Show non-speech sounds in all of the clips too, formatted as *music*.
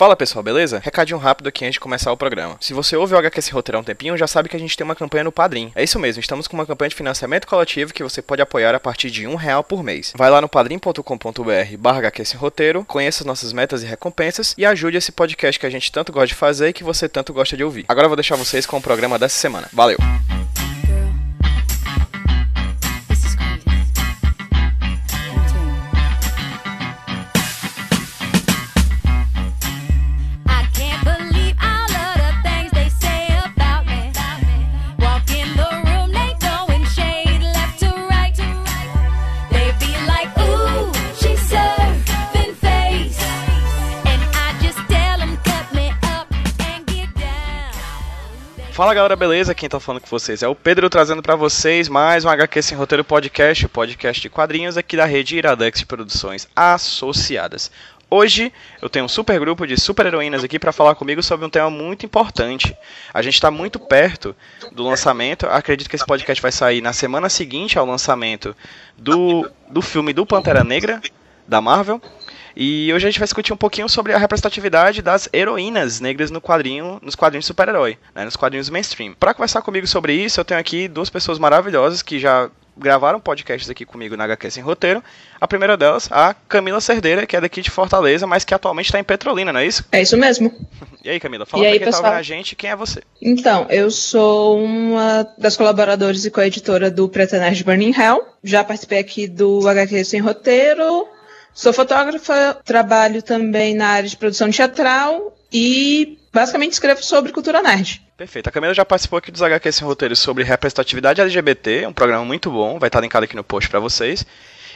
Fala pessoal, beleza? Recadinho rápido aqui antes de começar o programa. Se você ouve o HQ Sem Roteiro há um tempinho, já sabe que a gente tem uma campanha no Padrim. É isso mesmo, estamos com uma campanha de financiamento coletivo que você pode apoiar a partir de um real por mês. Vai lá no padrim.com.br barra Roteiro, conheça as nossas metas e recompensas e ajude esse podcast que a gente tanto gosta de fazer e que você tanto gosta de ouvir. Agora eu vou deixar vocês com o programa dessa semana. Valeu! Fala galera, beleza? Quem tá falando com vocês é o Pedro trazendo pra vocês mais um HQ Sem Roteiro Podcast, o podcast de quadrinhos aqui da rede Iradex de Produções Associadas. Hoje eu tenho um super grupo de super heroínas aqui para falar comigo sobre um tema muito importante. A gente está muito perto do lançamento. Acredito que esse podcast vai sair na semana seguinte ao lançamento do, do filme do Pantera Negra da Marvel. E hoje a gente vai discutir um pouquinho sobre a representatividade das heroínas negras no quadrinho, nos quadrinhos super-herói, né, nos quadrinhos mainstream. Para conversar comigo sobre isso, eu tenho aqui duas pessoas maravilhosas que já gravaram podcasts aqui comigo na HQ Sem Roteiro. A primeira delas, a Camila Cerdeira, que é daqui de Fortaleza, mas que atualmente está em Petrolina, não é isso? É isso mesmo. *laughs* E aí, Camila, fala E pra aí, quem tá ouvindo a gente quem é você. Então, eu sou uma das colaboradoras e coeditora do Preta Nerd Burning Hell. Já participei aqui do HQ Sem Roteiro. Sou fotógrafa, trabalho também na área de produção teatral e basicamente escrevo sobre cultura nerd. Perfeito. A Camila já participou aqui dos HQ Sem Roteiro sobre representatividade LGBT, um programa muito bom, vai estar linkado aqui no post pra vocês.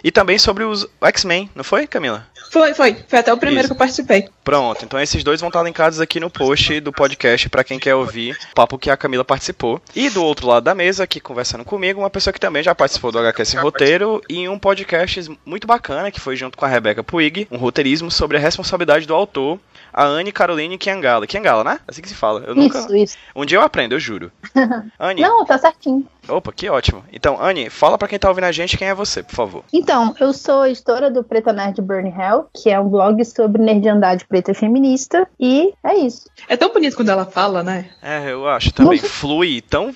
E também sobre os X-Men, não foi, Camila? Foi, foi. Foi até o primeiro Isso. que eu participei. Pronto, então esses dois vão estar linkados aqui no post do podcast para quem quer ouvir o papo que a Camila participou. E do outro lado da mesa, aqui conversando comigo, uma pessoa que também já participou do HQ Sem Roteiro e um podcast muito bacana que foi junto com a Rebeca Puig, um roteirismo sobre a responsabilidade do autor, a Anne Caroline Kiangala. Kiangala, né? Assim que se fala. Eu nunca... Isso, isso. Um dia eu aprendo, eu juro. *laughs* Anne, Não, tá certinho. opa, que ótimo. Então, Anne, fala pra quem tá ouvindo a gente quem é você, por favor. Então, eu sou editora do Preta Nerd Burn Hell, que é um blog sobre nerdandade preta e feminista, e é isso. É tão bonito quando ela fala, né? É, eu acho também. Flui tão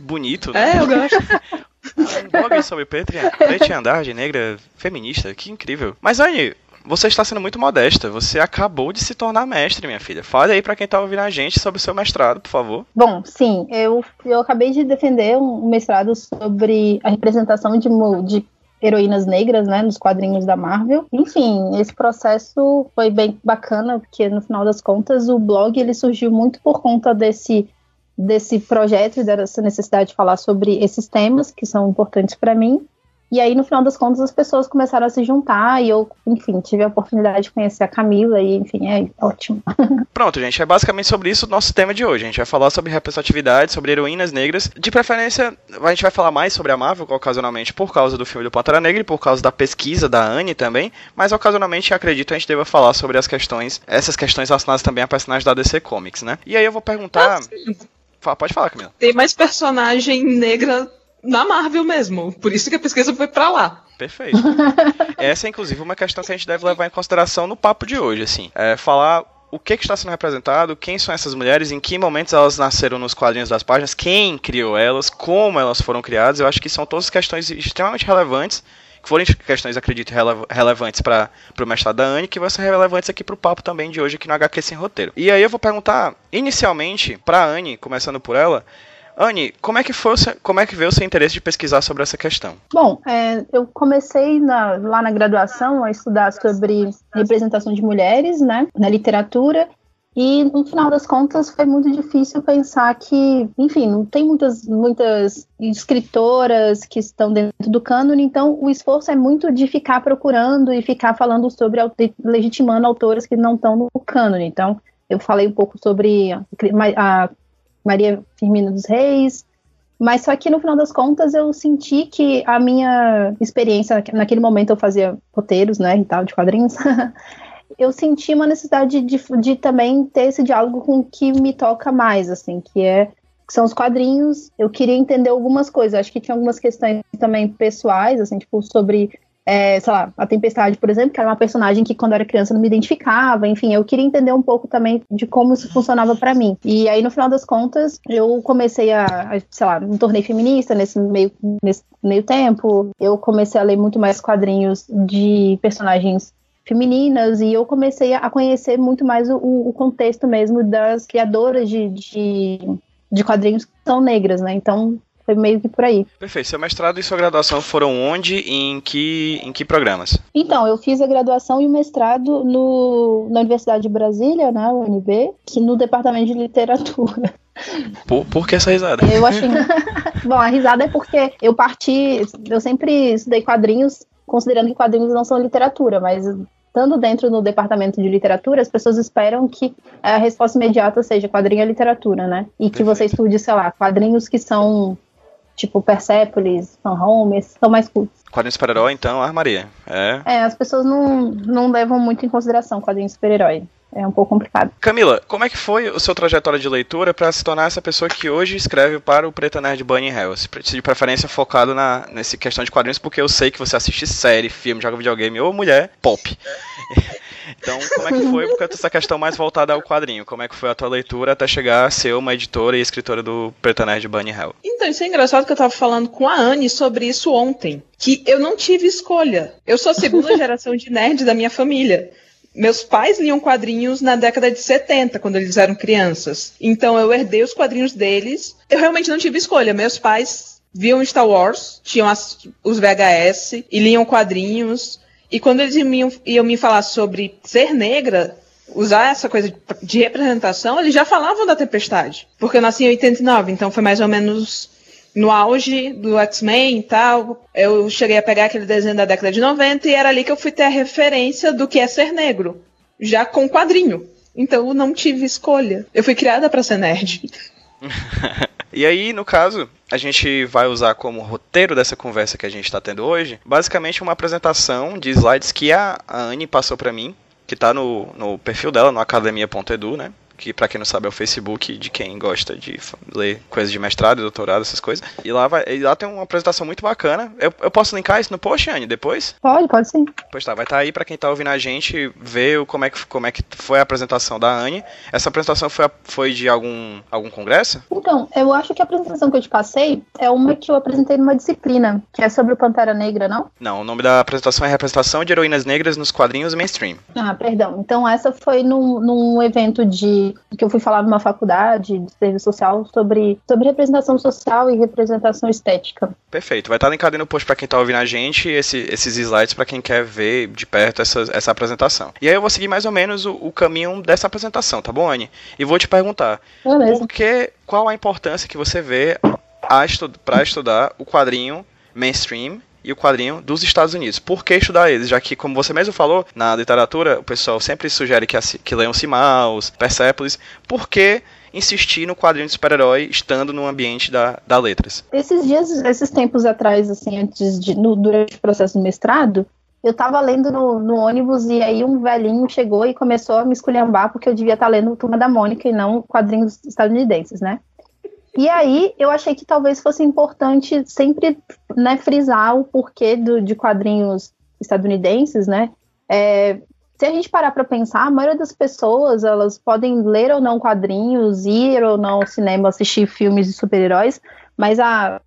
bonito. né? É, eu gosto. *laughs* Um blog sobre preto e, preto e andar negra feminista, que incrível. Mas Anne, você está sendo muito modesta. Você acabou de se tornar mestre, minha filha. Fale aí pra quem tá ouvindo a gente sobre o seu mestrado, por favor. Bom, sim, eu, eu acabei de defender um mestrado sobre a representação de, de heroínas negras, né, nos quadrinhos da Marvel. Enfim, esse processo foi bem bacana, porque no final das contas o blog ele surgiu muito por conta desse desse projeto e dessa necessidade de falar sobre esses temas que são importantes para mim. E aí, no final das contas, as pessoas começaram a se juntar e eu, enfim, tive a oportunidade de conhecer a Camila e, enfim, é ótimo. *laughs* Pronto, gente, é basicamente sobre isso o nosso tema de hoje. A gente vai falar sobre representatividade, sobre heroínas negras. De preferência, a gente vai falar mais sobre a Marvel, ocasionalmente, por causa do filme do Pantera Negra e por causa da pesquisa da Anne também. Mas ocasionalmente, acredito, a gente deva falar sobre as questões, essas questões relacionadas também a personagens da DC Comics, né? E aí eu vou perguntar. Fa- Pode falar, Camila. Tem mais personagem negra na Marvel mesmo. Por isso que a pesquisa foi pra lá. Perfeito. *laughs* Essa é, inclusive, uma questão que a gente deve levar em consideração no papo de hoje, assim. É falar o que, que está sendo representado, quem são essas mulheres, em que momentos elas nasceram nos quadrinhos das páginas, quem criou elas, como elas foram criadas. Eu acho que são todas questões extremamente relevantes, que foram questões, acredito, rele- relevantes para o mestrado da Anne, que vão ser relevantes aqui para o papo também de hoje aqui no HQ Sem Roteiro. E aí eu vou perguntar, inicialmente, para a Anne, começando por ela, Anne, como é que foi, como é que veio o seu interesse de pesquisar sobre essa questão? Bom, é, eu comecei na- lá na graduação a estudar sobre representação de mulheres, né, na literatura, e no final das contas foi muito difícil pensar que, enfim, não tem muitas, muitas escritoras que estão dentro do cânone, então o esforço é muito de ficar procurando e ficar falando sobre, legitimando autoras que não estão no cânone. Então, eu falei um pouco sobre a, a Maria Firmina dos Reis, mas só que no final das contas eu senti que a minha experiência, naquele momento eu fazia roteiros, né, e tal, de quadrinhos, *laughs* eu senti uma necessidade de, de também ter esse diálogo com o que me toca mais, assim, que é que são os quadrinhos. Eu queria entender algumas coisas, acho que tinha algumas questões também pessoais, assim, tipo, sobre é, sei lá, a Tempestade, por exemplo, que era uma personagem que quando eu era criança não me identificava, enfim, eu queria entender um pouco também de como isso funcionava pra mim. E aí, no final das contas, eu comecei a, a, sei lá, me tornei feminista nesse meio, nesse meio tempo, eu comecei a ler muito mais quadrinhos de personagens femininas e eu comecei a conhecer muito mais o, o contexto mesmo das criadoras de, de, de quadrinhos que são negras, né? Então meio que por aí. Perfeito. Seu mestrado e sua graduação foram onde e em que, em que programas? Então, eu fiz a graduação e o mestrado no, na Universidade de Brasília, né, UNB, que no departamento de literatura. Por, por que essa risada? Eu achei. *laughs* Bom, a risada é porque eu parti. Eu sempre estudei quadrinhos, considerando que quadrinhos não são literatura, mas estando dentro do departamento de literatura, as pessoas esperam que a resposta imediata seja quadrinho é literatura, né? E que você estude, sei lá, quadrinhos que são tipo Persepolis, Fan Home, esses são mais cultos. Quadrinho super-herói, então, armaria. É. É, as pessoas não, não levam muito em consideração quadrinho super-herói. É um pouco complicado. Camila, como é que foi o seu trajetória de leitura para se tornar essa pessoa que hoje escreve para o Preta Nerd Bunny Hells? De preferência focado na nessa questão de quadrinhos, porque eu sei que você assiste série, filme, joga videogame ou mulher pop. Então, como é que foi porque essa questão mais voltada ao quadrinho? Como é que foi a tua leitura até chegar a ser uma editora e escritora do Preta Nerd Bunny Hell? Então, isso é engraçado que eu tava falando com a Anne sobre isso ontem. Que eu não tive escolha. Eu sou a segunda *laughs* geração de nerd da minha família. Meus pais liam quadrinhos na década de 70, quando eles eram crianças. Então eu herdei os quadrinhos deles. Eu realmente não tive escolha. Meus pais viam Star Wars, tinham as- os VHS e liam quadrinhos. E quando eles iam, me falar sobre ser negra, usar essa coisa de, representação, eles já falavam da tempestade. Porque eu nasci em 89, então foi mais ou menos no auge do X-Men e tal. Eu cheguei a pegar aquele desenho da década de 90 e era ali que eu fui ter a referência do que é ser negro. Já com quadrinho. Então eu não tive escolha. Eu fui criada pra ser nerd. *laughs* E aí, no caso, a gente vai usar como roteiro dessa conversa que a gente está tendo hoje, basicamente uma apresentação de slides que a, a Anne passou para mim, que tá no, no perfil dela, no academia.edu, né? Que pra quem não sabe é o Facebook de quem gosta de ler coisas de mestrado, doutorado, essas coisas. E lá, vai, e lá tem uma apresentação muito bacana. Eu, eu posso linkar isso no post, Anne, depois? Pode, pode sim. Pois tá, vai estar aí pra quem tá ouvindo a gente ver como é que, como é que foi a apresentação da Anne. Essa apresentação foi, foi de algum, algum congresso? Então, eu acho que a apresentação que eu te passei é uma que eu apresentei numa disciplina, que é sobre o Pantera Negra, não? Não, o nome da apresentação é Representação de Heroínas Negras nos Quadrinhos Mainstream. Ah, perdão. Então, essa foi num, num evento de que eu fui falar numa faculdade de serviço social sobre, sobre representação social e representação estética. Perfeito, vai estar linkado no post pra quem tá ouvindo a gente, esse- esses slides pra quem quer ver de perto essa, essa apresentação. E aí eu vou seguir mais ou menos o, o caminho dessa apresentação, tá bom, Anne? E vou te perguntar, Beleza. por que, qual a importância que você vê a estu para estudar o quadrinho mainstream e o quadrinho dos Estados Unidos. Por que estudar eles? Já que, como você mesmo falou, na literatura o pessoal sempre sugere que, que leiam Simaus, Persepolis. Por que insistir no quadrinho de super-herói estando no ambiente da, da letras? Esses dias, esses tempos atrás, assim, antes de, no- durante o processo do mestrado, eu tava lendo no, no ônibus e aí um velhinho chegou e começou a me esculhambar porque eu devia estar lendo Turma da Mônica e não quadrinhos estadunidenses, né? E aí eu achei que talvez fosse importante sempre né, frisar o porquê do- de quadrinhos estadunidenses, né? É, se a gente parar para pensar, a maioria das pessoas elas podem ler ou não quadrinhos, ir ou não ao cinema assistir filmes de super-heróis, mas a,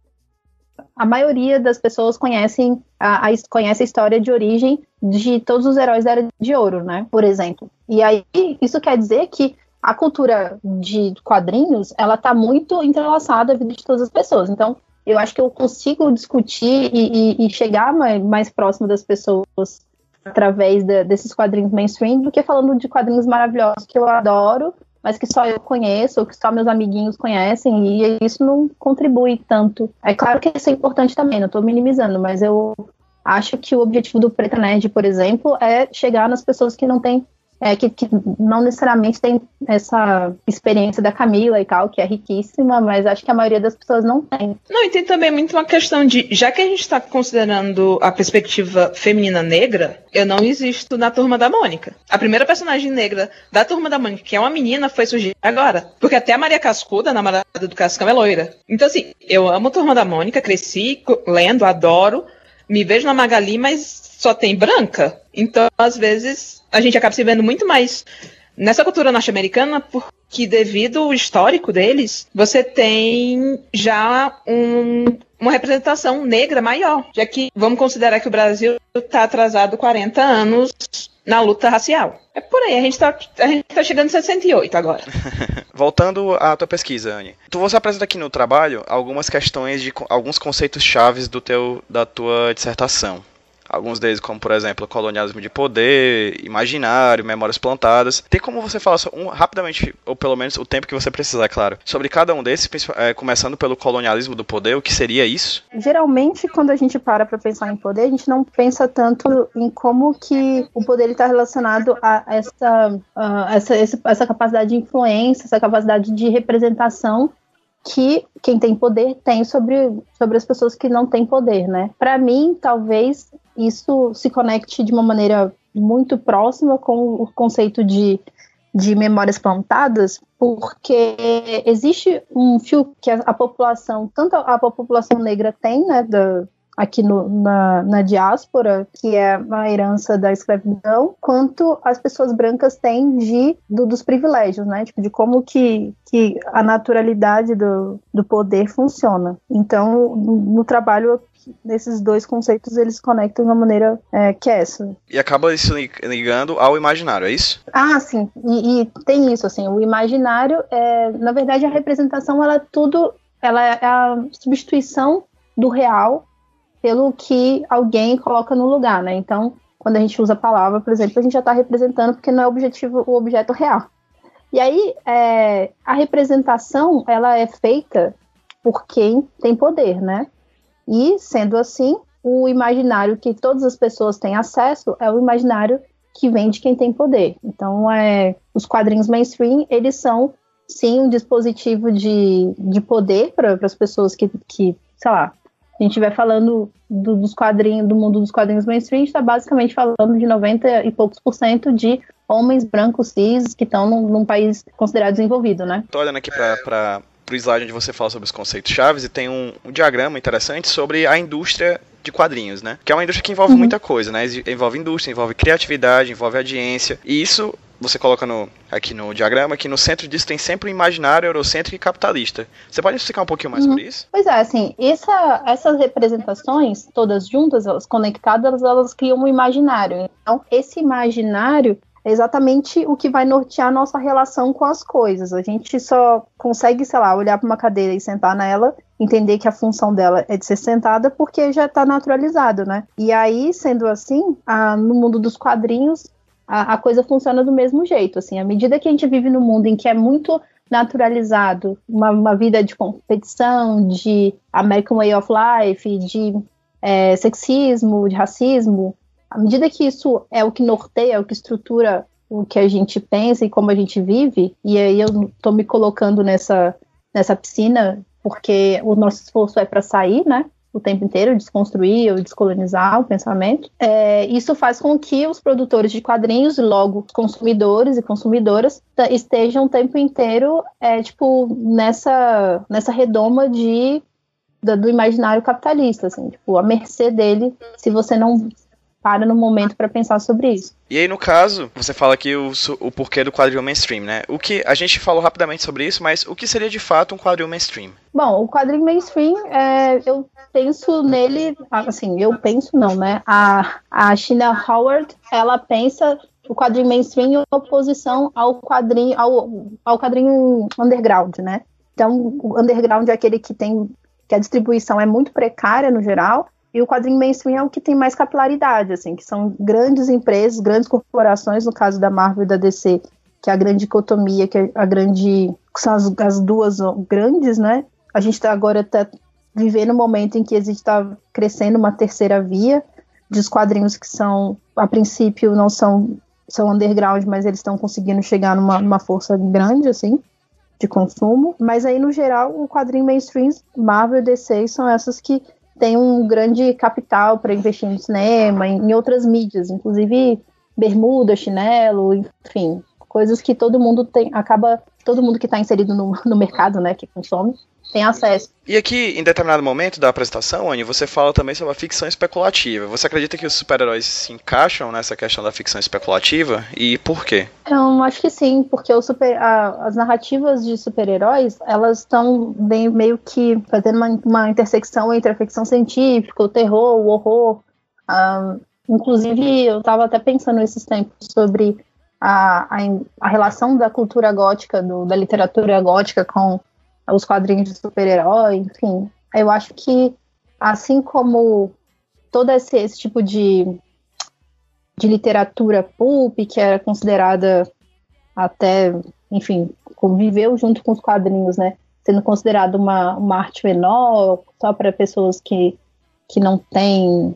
a maioria das pessoas conhecem a, a, conhece a história de origem de todos os heróis da Era de Ouro, né? Por exemplo. E aí isso quer dizer que a cultura de quadrinhos ela está muito entrelaçada à vida de todas as pessoas. Então eu acho que eu consigo discutir e, e, e chegar mais, mais próximo das pessoas através de, desses quadrinhos mainstream do que falando de quadrinhos maravilhosos que eu adoro, mas que só eu conheço, ou que só meus amiguinhos conhecem, e isso não contribui tanto. É claro que isso é importante também, não estou minimizando, mas eu acho que o objetivo do Preta Nerd, por exemplo, é chegar nas pessoas que não têm é, que, que, não necessariamente tem essa experiência da Camila e tal, que é riquíssima, mas acho que a maioria das pessoas não tem. Não, e tem também muito uma questão de, já que a gente está considerando a perspectiva feminina negra, eu não existo na Turma da Mônica. A primeira personagem negra da Turma da Mônica, que é uma menina, foi surgir agora. Porque até a Maria Cascuda, namorada do Cascão, é loira. Então, assim, eu amo Turma da Mônica, cresci lendo, adoro, me vejo na Magali, mas só tem branca. Então, às vezes, a gente acaba se vendo muito mais nessa cultura norte-americana, porque devido ao histórico deles, você tem já um, uma representação negra maior, já que vamos considerar que o Brasil está atrasado 40 anos na luta racial. É por aí, a gente está tá chegando em 68 agora. *laughs* Voltando à tua pesquisa, Anne. Tu você apresenta aqui no trabalho algumas questões de alguns conceitos chaves do teu da tua dissertação. Alguns deles, como por exemplo, colonialismo de poder, imaginário, memórias plantadas. Tem como você falar um, rapidamente, ou pelo menos o tempo que você precisar, claro, sobre cada um desses, é, começando pelo colonialismo do poder, o que seria isso? Geralmente, quando a gente para para pensar em poder, a gente não pensa tanto em como que o poder está relacionado a essa, a essa, essa capacidade de influência, essa capacidade de representação que quem tem poder tem sobre, sobre as pessoas que não têm poder, né? Para mim, talvez isso se conecte de uma maneira muito próxima com o conceito de, de memórias plantadas, porque existe um fio que a, a população, tanto a, a população negra tem, né, da, aqui no, na, na diáspora, que é a herança da escravidão, quanto as pessoas brancas têm de, do- dos privilégios, né? Tipo, de como que, que a naturalidade do, do poder funciona. Então, no, no trabalho, esses dois conceitos, eles se conectam de uma maneira é, que é essa. E acaba isso li- ligando ao imaginário, é isso? Ah, sim, e, e tem isso, assim, o imaginário, é, na verdade, a representação, ela é tudo, ela é a substituição do real pelo que alguém coloca no lugar, né? Então, quando a gente usa a palavra, por exemplo, a gente já está representando porque não é o objetivo, o objeto real. E aí, é, a representação, ela é feita por quem tem poder, né? E, sendo assim, o imaginário que todas as pessoas têm acesso é o imaginário que vem de quem tem poder. Então, é, os quadrinhos mainstream, eles são, sim, um dispositivo de, de poder para as pessoas que, que, sei lá, a gente estiver falando do, dos quadrinhos, do mundo dos quadrinhos mainstream, a gente está basicamente falando de 90 e poucos por cento de homens brancos cis que estão num, num país considerado desenvolvido, né? Tô olhando aqui para o slide onde você fala sobre os conceitos chaves e tem um, um diagrama interessante sobre a indústria de quadrinhos, né? Que é uma indústria que envolve Uhum. muita coisa, né? Envolve indústria, envolve criatividade, envolve audiência. E isso você coloca no, aqui no diagrama que no centro disso tem sempre o imaginário eurocêntrico e capitalista. Você pode explicar um pouquinho mais Uhum. sobre isso? Pois é, assim, essa- essas representações, todas juntas, elas conectadas, elas criam um imaginário. Então, esse imaginário é exatamente o que vai nortear a nossa relação com as coisas. A gente só consegue, sei lá, olhar para uma cadeira e sentar nela, entender que a função dela é de ser sentada, porque já está naturalizado, né? E aí, sendo assim, a- no mundo dos quadrinhos, a, a coisa funciona do mesmo jeito. Assim, à medida que a gente vive num mundo em que é muito naturalizado uma, uma vida de competição, de American Way of Life, de é, sexismo, de racismo, à medida que isso é o que norteia, é o que estrutura o que a gente pensa e como a gente vive, e aí eu tô me colocando nessa, nessa piscina porque o nosso esforço é para sair, né? O tempo inteiro, desconstruir ou descolonizar o pensamento. É, isso faz com que os produtores de quadrinhos, logo consumidores e consumidoras, estejam o tempo inteiro, é, tipo, nessa, nessa redoma de do imaginário capitalista, assim, tipo, à mercê dele, se você não para no momento para pensar sobre isso. E aí, no caso, você fala aqui o, o porquê do quadril mainstream, né? O que a gente falou rapidamente sobre isso, mas o que seria de fato um quadril mainstream? Bom, o quadrinho mainstream, é, eu penso nele, assim, eu penso não, né? A, a China Howard, ela pensa o quadrinho mainstream em oposição ao quadrinho, ao, ao quadrinho underground, né? Então, o underground é aquele que tem, que a distribuição é muito precária no geral, e o quadrinho mainstream é o que tem mais capilaridade, assim, que são grandes empresas, grandes corporações, no caso da Marvel e da DC, que é a grande dicotomia, que é a grande. que são as, as duas grandes, né? A gente tá agora tá vivendo um momento em que existe está crescendo uma terceira via dos quadrinhos que são, a princípio, não são, são underground, mas eles estão conseguindo chegar numa, numa força grande, assim, de consumo. Mas aí, no geral, o quadrinho mainstream, Marvel e DC são essas que têm um grande capital para investir no cinema, em, em outras mídias, inclusive bermuda, chinelo, enfim, coisas que todo mundo tem, acaba, todo mundo que está inserido no, no mercado, né, que consome, tem acesso. E aqui, em determinado momento da apresentação, Anny, você fala também sobre a ficção especulativa. Você acredita que os super-heróis se encaixam nessa questão da ficção especulativa? E por quê? Eu acho que sim, porque super, a- as narrativas de super-heróis, elas estão bem meio que fazendo uma, uma intersecção entre a ficção científica, o terror, o horror. Ah, inclusive, eu estava até pensando esses tempos sobre a, a, a relação da cultura gótica, do- da literatura gótica com os quadrinhos de super-herói, enfim. Eu acho que, assim como todo esse, esse tipo de, de literatura pulp, que era considerada até, enfim, conviveu junto com os quadrinhos, né? Sendo considerado uma, uma arte menor, só para pessoas que, que não têm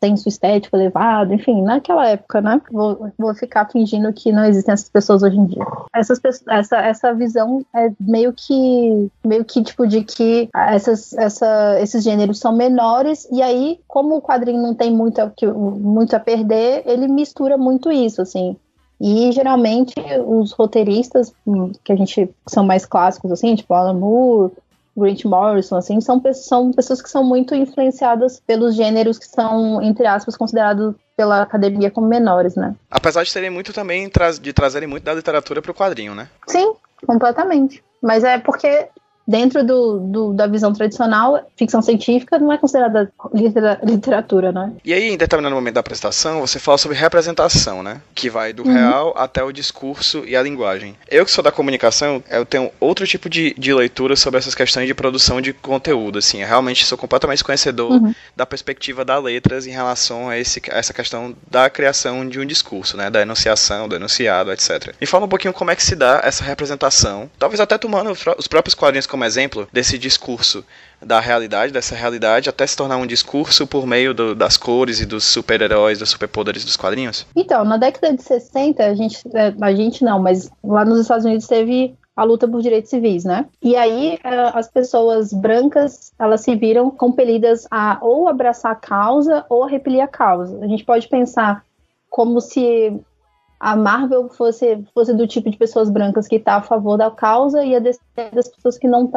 senso estético elevado, enfim, naquela época, né? Vou, vou ficar fingindo que não existem essas pessoas hoje em dia. Essas, essa, essa visão é meio que, meio que tipo de que essas, essa, esses gêneros são menores, e aí, como o quadrinho não tem muito, a- muito a perder, ele mistura muito isso, assim. E geralmente os roteiristas hum, que a gente que são mais clássicos, assim, tipo Alan Moore, Grant Morrison, assim, são, são pessoas que são muito influenciadas pelos gêneros que são, entre aspas, considerados pela academia como menores, né? Apesar de serem muito também, de trazerem muito da literatura pro quadrinho, né? Sim, completamente. Mas é porque dentro do, do- da visão tradicional, ficção científica não é considerada litera- literatura, né? E aí, em determinado momento da apresentação, você fala sobre representação, né? Que vai do Uhum. real até o discurso e a linguagem. Eu que sou da comunicação, eu tenho outro tipo de, de leitura sobre essas questões de produção de conteúdo, assim. Eu realmente sou completamente conhecedor Uhum. da perspectiva da letras em relação a, esse, a essa questão da criação de um discurso, né? Da enunciação, do enunciado, etc. Me fala um pouquinho como é que se dá essa representação, talvez até tomando os pró- os próprios quadrinhos como exemplo desse discurso da realidade, dessa realidade, até se tornar um discurso por meio do- das cores e dos super-heróis, dos superpoderes dos quadrinhos? Então, na década de 60, a gente, é, a gente não, mas lá nos Estados Unidos teve a luta por direitos civis, né? E aí é, as pessoas brancas, elas se viram compelidas a ou abraçar a causa ou a repelir a causa. A gente pode pensar como se a Marvel fosse, fosse do tipo de pessoas brancas que está a favor da causa e a DC das pessoas que não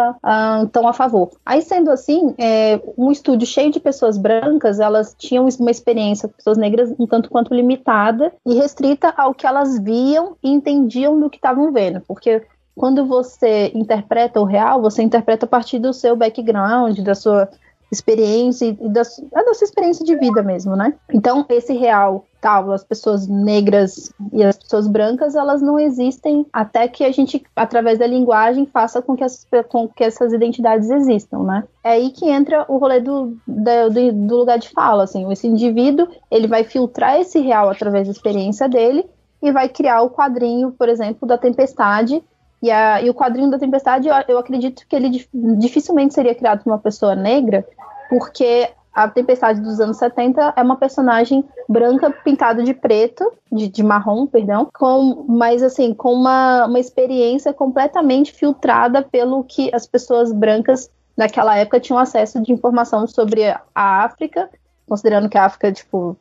estão a favor. Aí, sendo assim, é, um estúdio cheio de pessoas brancas, elas tinham uma experiência com pessoas negras um tanto quanto limitada e restrita ao que elas viam e entendiam do que estavam vendo, porque quando você interpreta o real, você interpreta a partir do seu background, da sua experiência e da, da sua experiência de vida mesmo, né? Então, esse real tal, as pessoas negras e as pessoas brancas, elas não existem até que a gente, através da linguagem, faça com que, essas, com que essas identidades existam, né? É aí que entra o rolê do, do, do lugar de fala, assim, esse indivíduo, ele vai filtrar esse real através da experiência dele e vai criar o quadrinho, por exemplo, da tempestade, e, a, e o quadrinho da Tempestade, eu, eu acredito que ele dif- dificilmente seria criado por uma pessoa negra, porque a Tempestade dos anos 70 é uma personagem branca pintada de preto, de, de marrom, perdão, com, mas assim, com uma, uma experiência completamente filtrada pelo que as pessoas brancas naquela época tinham acesso de informação sobre a África, considerando que a África, tipo,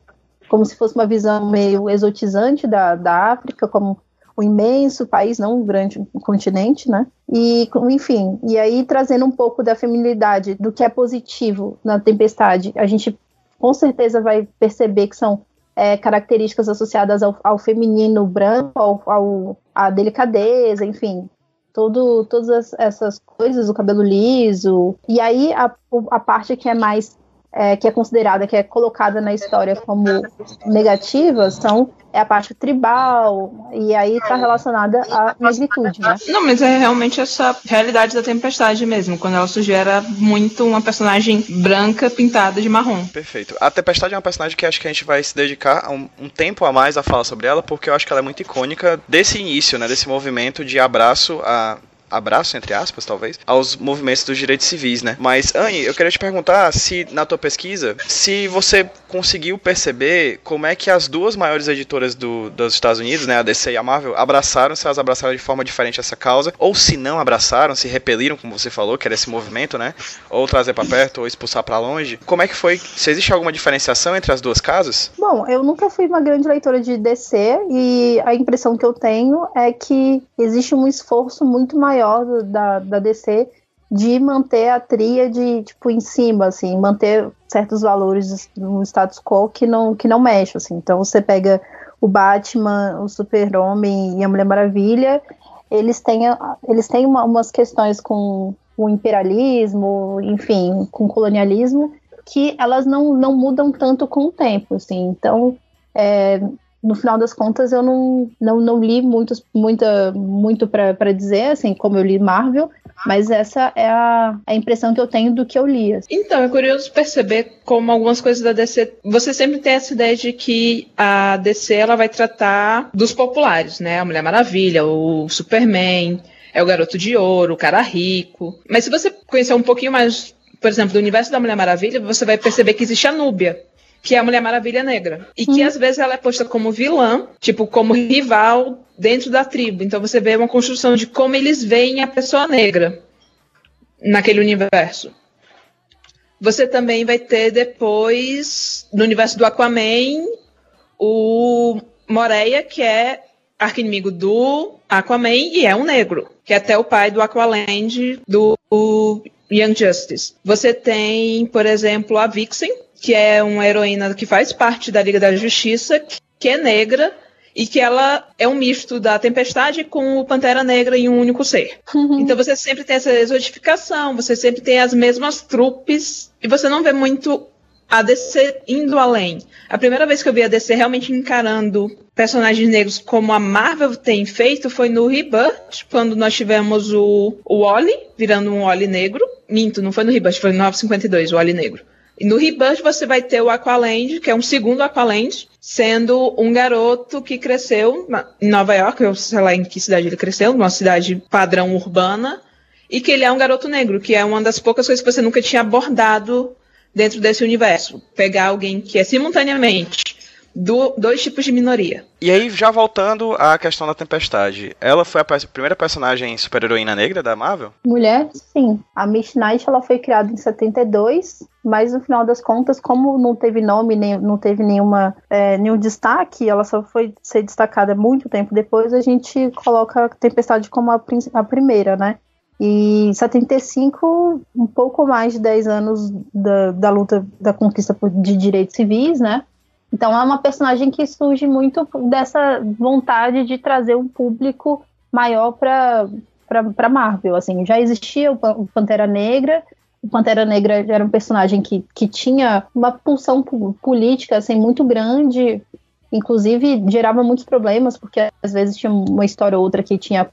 como se fosse uma visão meio exotizante da, da África, como um imenso país, não um grande continente, né? E, enfim, e aí trazendo um pouco da feminilidade, do que é positivo na tempestade, a gente com certeza vai perceber que são é, características associadas ao, ao feminino branco, ao, ao, à delicadeza, enfim, todo, todas as- essas coisas, o cabelo liso. E aí a, a parte que é mais é, que é considerada, que é colocada na história como negativa, são é a parte tribal, e aí está relacionada à negritude, né? Não, mas é realmente essa realidade da tempestade mesmo. Quando ela surgiu, era muito uma personagem branca pintada de marrom. Perfeito. A Tempestade é uma personagem que acho que a gente vai se dedicar um, um tempo a mais a falar sobre ela, porque eu acho que ela é muito icônica desse início, né? Desse movimento de abraço a abraço, entre aspas, talvez, aos movimentos dos direitos civis, né? Mas, Anne, eu queria te perguntar se, na tua pesquisa, se você conseguiu perceber como é que as duas maiores editoras do, dos Estados Unidos, né, a DC e a Marvel, abraçaram, se elas abraçaram de forma diferente essa causa, ou se não abraçaram, se repeliram, como você falou, que era esse movimento, né? Ou trazer pra perto, ou expulsar pra longe. Como é que foi? Se existe alguma diferenciação entre as duas casas? Bom, eu nunca fui uma grande leitora de DC e a impressão que eu tenho é que existe um esforço muito maior do- da, da DC de manter a tríade, tipo, em cima, assim, manter certos valores no status quo que não, que não mexe, assim. Então você pega o Batman, o Super-Homem e a Mulher Maravilha, eles têm, eles têm uma- umas questões com o imperialismo, enfim, com o colonialismo, que elas não, não mudam tanto com o tempo, assim. Então, é, no final das contas, eu não, não, não li muitos, muita, muito para dizer, assim, como eu li Marvel, mas essa é a, a impressão que eu tenho do que eu li. assim. Então, é curioso perceber como algumas coisas da DC. Você sempre tem essa ideia de que a DC ela vai tratar dos populares, né? A Mulher Maravilha, o Superman, é o Garoto de Ouro, o cara rico. Mas se você conhecer um pouquinho mais, por exemplo, do universo da Mulher Maravilha, você vai perceber que existe a Núbia. Que é a Mulher Maravilha Negra. E que às vezes ela é posta como vilã, tipo, como rival dentro da tribo. Então você vê uma construção de como eles veem a pessoa negra naquele universo. Você também vai ter depois, no universo do Aquaman, o Moreia, que é arquinimigo do Aquaman e é um negro, que é até o pai do Aqualand do Young Justice. Você tem, por exemplo, a Vixen, que é uma heroína que faz parte da Liga da Justiça, que é negra e que ela é um misto da Tempestade com o Pantera Negra em um único ser. Então você sempre tem essa exotificação, você sempre tem as mesmas trupes e você não vê muito a DC indo além. A primeira vez que eu vi a DC realmente encarando personagens negros como a Marvel tem feito foi no Rebirth, quando nós tivemos o, o Wally virando um Wally negro. Minto, não foi no Rebirth, foi no 952, o Wally negro. E no Rebirth você vai ter o Aqualand, que é um segundo Aqualand, sendo um garoto que cresceu em Nova York, eu sei lá em que cidade ele cresceu, numa cidade padrão urbana, e que ele é um garoto negro, que é uma das poucas coisas que você nunca tinha abordado dentro desse universo. Pegar alguém que é simultaneamente do- dois tipos de minoria. E aí, já voltando à questão da Tempestade, ela foi a pe- primeira personagem super-heroína negra da Marvel? Mulher, sim. A Miss Knight ela foi criada em 72, mas no final das contas, como não teve nome, nem, não teve nenhuma, é, nenhum destaque, ela só foi ser destacada muito tempo depois, a gente coloca a Tempestade como a, a primeira, né? E em 75, um pouco mais de 10 anos da, da luta da conquista por- de direitos civis, né? Então é uma personagem que surge muito dessa vontade de trazer um público maior para para Marvel, assim, já existia o Pan- o Pantera Negra, o Pantera Negra era um personagem que, que tinha uma pulsão po- política, assim, muito grande, inclusive gerava muitos problemas, porque às vezes tinha uma história ou outra que tinha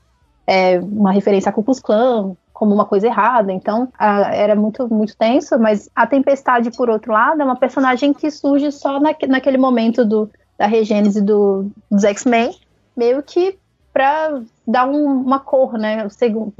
é, uma referência a Ku Klux Klan, como uma coisa errada, então a- era muito, muito tenso, mas a Tempestade, por outro lado, é uma personagem que surge só naque- naquele momento do, da regênese do, dos X-Men, meio que para dar um- uma cor, né?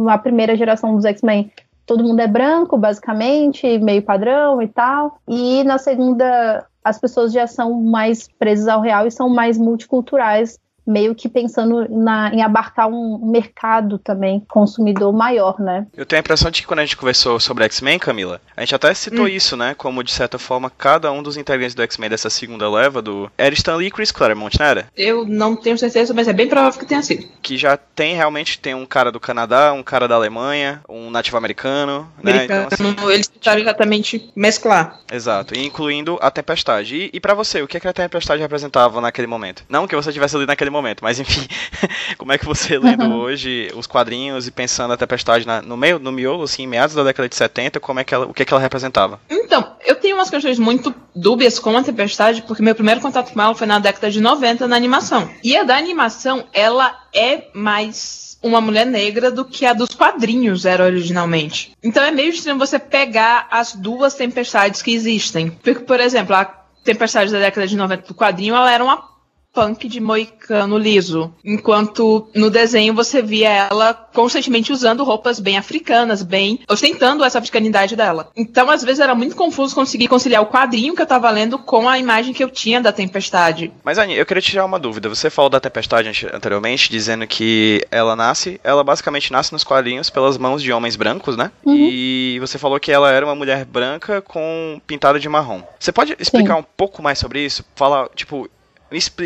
A primeira geração dos X-Men, todo mundo é branco, basicamente, meio padrão e tal. E na segunda, as pessoas já são mais presas ao real e são mais multiculturais, meio que pensando na- em abarcar um mercado também consumidor maior, né? Eu tenho a impressão de que quando a gente conversou sobre X-Men, Camila, a gente até citou Hum. isso, né? Como, de certa forma, cada um dos integrantes do X-Men dessa segunda leva do... Era Stan Lee e Chris Claremont, não era? Eu não tenho certeza, mas é bem provável que tenha sido. Que já tem, realmente, tem um cara do Canadá, um cara da Alemanha, um nativo americano, né? Então, Americano, assim, eles tentaram exatamente mesclar. exato. E incluindo a Tempestade. E, e para você, o que, é que a Tempestade representava naquele momento? Não que você tivesse lido naquele momento, mas enfim, *laughs* como é que você lendo hoje os quadrinhos e pensando a Tempestade na- no meio, no miolo, assim, em meados da década de 70, como é que ela, o que, é que ela representava? Então, eu tenho umas questões muito dúbias com a Tempestade, porque meu primeiro contato com ela foi na década de 90 na animação. E a da animação, ela é mais uma mulher negra do que a dos quadrinhos era originalmente. Então é meio estranho você pegar as duas tempestades que existem. Porque, por exemplo, a tempestade da década de 90 do quadrinho, ela era uma punk de moicano liso. Enquanto no desenho você via ela constantemente usando roupas bem africanas, bem ostentando essa africanidade dela. Então, às vezes, era muito confuso conseguir conciliar o quadrinho que eu tava lendo com a imagem que eu tinha da tempestade. Mas, Anny, eu queria tirar uma dúvida. Você falou da Tempestade ante- anteriormente, dizendo que ela nasce, ela basicamente nasce nos quadrinhos pelas mãos de homens brancos, né? Uhum. E você falou que ela era uma mulher branca com pintada de marrom. Você pode explicar um pouco mais sobre isso? Falar, tipo,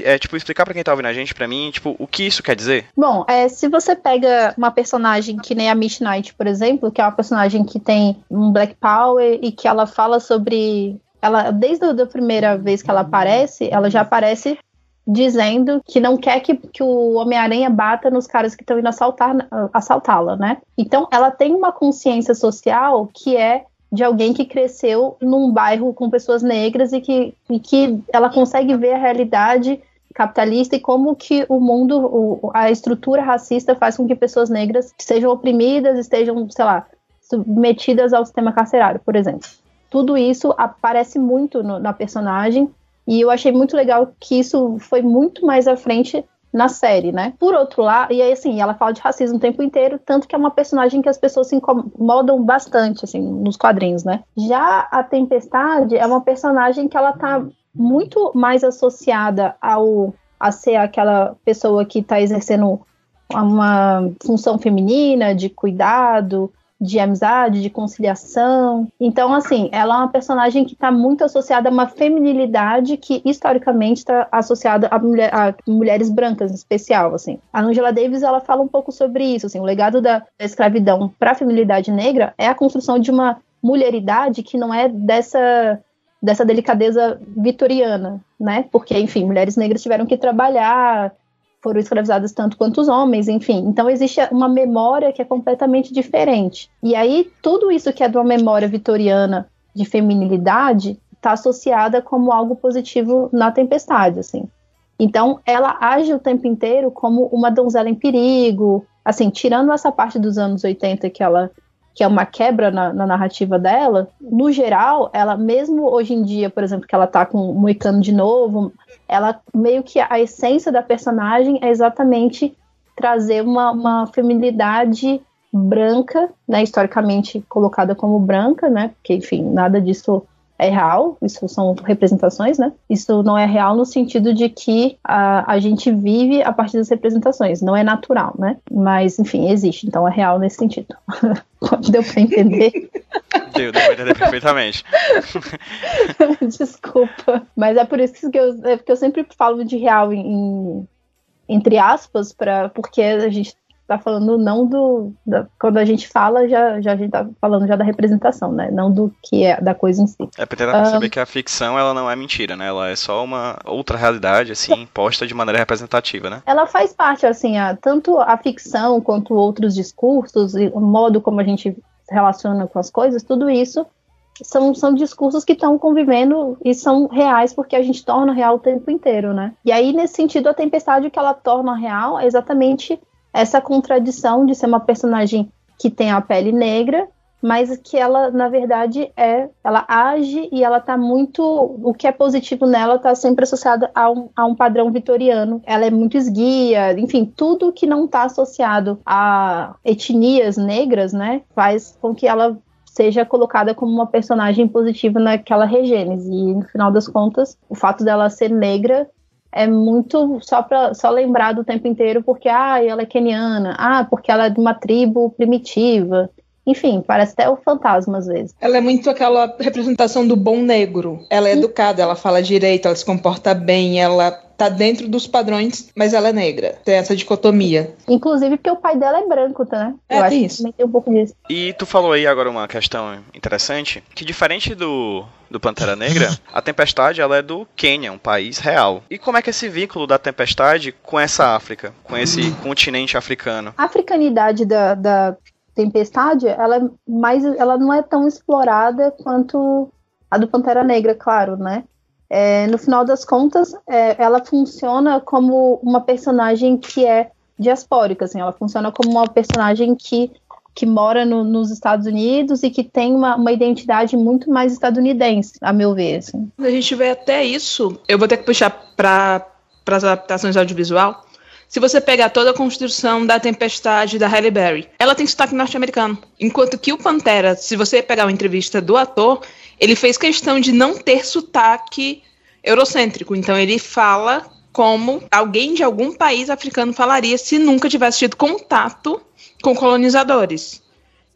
é, tipo explicar pra quem tá ouvindo a gente, pra mim, tipo, o que isso quer dizer? Bom, é, se você pega uma personagem que nem a Midnight, por exemplo, que é uma personagem que tem um Black Power e que ela fala sobre. Ela, desde a primeira vez que ela aparece, ela já aparece dizendo que não quer que, que o Homem-Aranha bata nos caras que estão indo assaltar, assaltá-la, né? Então ela tem uma consciência social que é de alguém que cresceu num bairro com pessoas negras e que, e que ela consegue ver a realidade capitalista e como que o mundo, o- a estrutura racista faz com que pessoas negras sejam oprimidas, estejam, sei lá, submetidas ao sistema carcerário, por exemplo. Tudo isso aparece muito no- na personagem e eu achei muito legal que isso foi muito mais à frente na série, né? Por outro lado, e aí assim, ela fala de racismo o tempo inteiro, tanto que é uma personagem que as pessoas se incomodam bastante, assim, nos quadrinhos, né? Já a Tempestade é uma personagem que ela tá muito mais associada ao a ser aquela pessoa que tá exercendo uma função feminina de cuidado, de amizade, de conciliação. Então, assim, ela é uma personagem que está muito associada a uma feminilidade que historicamente está associada a, mulher- a mulheres brancas, em especial, assim. A Angela Davis ela fala um pouco sobre isso, assim, o legado da, escravidão para a feminilidade negra é a construção de uma mulheridade que não é dessa dessa delicadeza vitoriana, né? Porque, enfim, mulheres negras tiveram que trabalhar, foram escravizadas tanto quanto os homens, enfim. Então existe uma memória que é completamente diferente. E aí tudo isso que é de uma memória vitoriana de feminilidade está associada como algo positivo na tempestade, assim. Então ela age o tempo inteiro como uma donzela em perigo, assim, tirando essa parte dos anos 80 que ela que é uma quebra na, na narrativa dela, no geral, ela mesmo hoje em dia, por exemplo, que ela tá com o Moicano de novo, ela meio que a essência da personagem é exatamente trazer uma, uma feminilidade branca, né, historicamente colocada como branca, né, porque enfim, nada disso é real, isso são representações, né? Isso não é real no sentido de que a, a gente vive a partir das representações, não é natural, né? Mas, enfim, existe, então é real nesse sentido. *laughs* Deu pra entender? *laughs* Deu, deu pra entender perfeitamente. *laughs* Desculpa. Mas é por isso que eu, é eu sempre falo de real em, em- entre aspas, pra, porque a gente tá falando não do. da- quando a gente fala, já, já a gente tá falando já da representação, né? Não do que é da coisa em si. É pra tentar perceber que a ficção, ela não é mentira, né? Ela é só uma outra realidade, assim, imposta de maneira representativa, né? ela faz parte, assim, a, tanto a ficção quanto outros discursos, e o modo como a gente relaciona com as coisas, tudo isso são, são discursos que estão convivendo e são reais porque a gente torna real o tempo inteiro, né? E aí, nesse sentido, a tempestade que ela torna real é exatamente essa contradição de ser uma personagem que tem a pele negra, mas que ela, na verdade, é. Ela age e ela tá muito. O que é positivo nela tá sempre associado a um, a um padrão vitoriano. Ela é muito esguia, enfim, tudo que não tá associado a etnias negras, né, faz com que ela seja colocada como uma personagem positiva naquela regênese. E no final das contas, o fato dela ser negra é muito só para só lembrar do tempo inteiro porque ah, ela é keniana, ah, porque ela é de uma tribo primitiva. Enfim, parece até o fantasma às vezes. Ela é muito aquela representação do bom negro. Ela é educada, ela fala direito, ela se comporta bem, ela tá dentro dos padrões, mas ela é negra. Tem essa dicotomia. Inclusive porque o pai dela é branco, tá, né? É, Eu acho que isso. também tem um pouco disso. E tu falou aí agora uma questão interessante, que diferente do, do Pantera Negra, a Tempestade ela é do Quênia, um país real. E como é que é esse vínculo da Tempestade com essa África, com esse continente africano? A africanidade da, da tempestade, ela é mais, ela não é tão explorada quanto a do Pantera Negra, claro, né? É, no final das contas, é, ela funciona como uma personagem que é diaspórica, assim, ela funciona como uma personagem que, que mora no- nos Estados Unidos e que tem uma, uma identidade muito mais estadunidense, a meu ver, assim. A gente vê até isso, eu vou ter que puxar para as adaptações audiovisual, se você pegar toda a construção da Tempestade da Halle Berry, ela tem sotaque norte-americano. Enquanto que o Pantera, se você pegar uma entrevista do ator, ele fez questão de não ter sotaque eurocêntrico. Então ele fala como alguém de algum país africano falaria se nunca tivesse tido contato com colonizadores.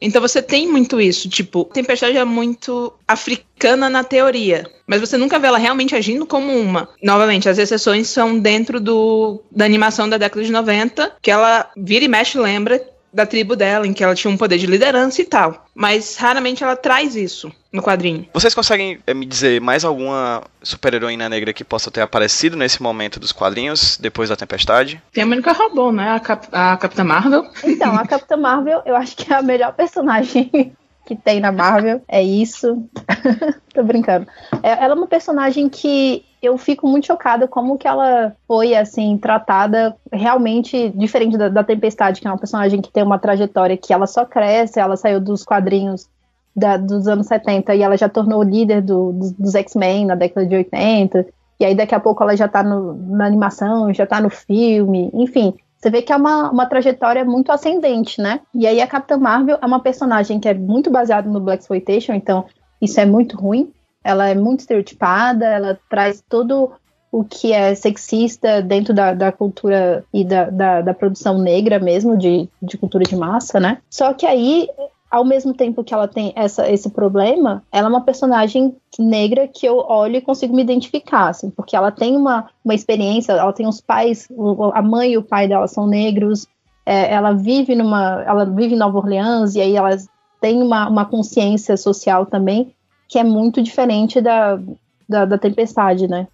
Então você tem muito isso, tipo, Tempestade é muito africana na teoria, mas você nunca vê ela realmente agindo como uma. Novamente, as exceções são dentro do, da animação da década de 90, que ela vira e mexe lembra da tribo dela, em que ela tinha um poder de liderança e tal. Mas raramente ela traz isso no quadrinho. Vocês conseguem eh, me dizer mais alguma super-heroína negra que possa ter aparecido nesse momento dos quadrinhos, depois da Tempestade? Tem a Mônica Rambeau, né? A, Cap a Capitã Marvel. Então, a Capitã Marvel, eu acho que é a melhor personagem que tem na Marvel. É isso. *laughs* Tô brincando. É- ela é uma personagem que eu fico muito chocada como que ela foi, assim, tratada realmente diferente da, da Tempestade, que é uma personagem que tem uma trajetória que ela só cresce, ela saiu dos quadrinhos da- dos anos 70 e ela já tornou líder do- dos, dos X-Men na década de 80. E aí daqui a pouco ela já tá no- na animação, já tá no filme, enfim. Você vê que é uma, uma trajetória muito ascendente, né? E aí a Capitã Marvel é uma personagem que é muito baseada no Black Exploitation, então isso é muito ruim. Ela é muito estereotipada, ela traz todo o que é sexista dentro da, da cultura e da, da, da produção negra mesmo, de, de cultura de massa, né? Só que aí, ao mesmo tempo que ela tem essa, esse problema, ela é uma personagem negra que eu olho e consigo me identificar, assim, porque ela tem uma, uma experiência, ela tem os pais, a mãe e o pai dela são negros, é, ela vive numa, ela vive em Nova Orleans e aí ela tem uma, uma consciência social também que é muito diferente da, da, da Tempestade, né?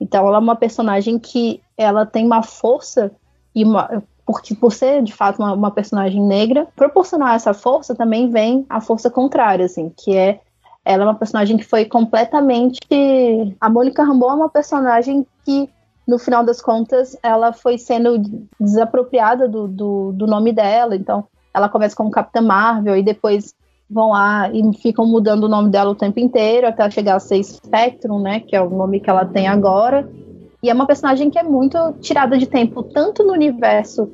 Então ela é uma personagem que ela tem uma força e uma, porque por ser de fato uma, uma personagem negra, proporcionar essa força também vem a força contrária, assim, que é ela é uma personagem que foi completamente a Mônica Rambeau é uma personagem que no final das contas ela foi sendo desapropriada do, do, do nome dela, então ela começa como Capitã Marvel e depois vão lá e ficam mudando o nome dela o tempo inteiro até chegar a ser Spectrum, né, que é o nome que ela tem agora. E é uma personagem que é muito tirada de tempo, tanto no universo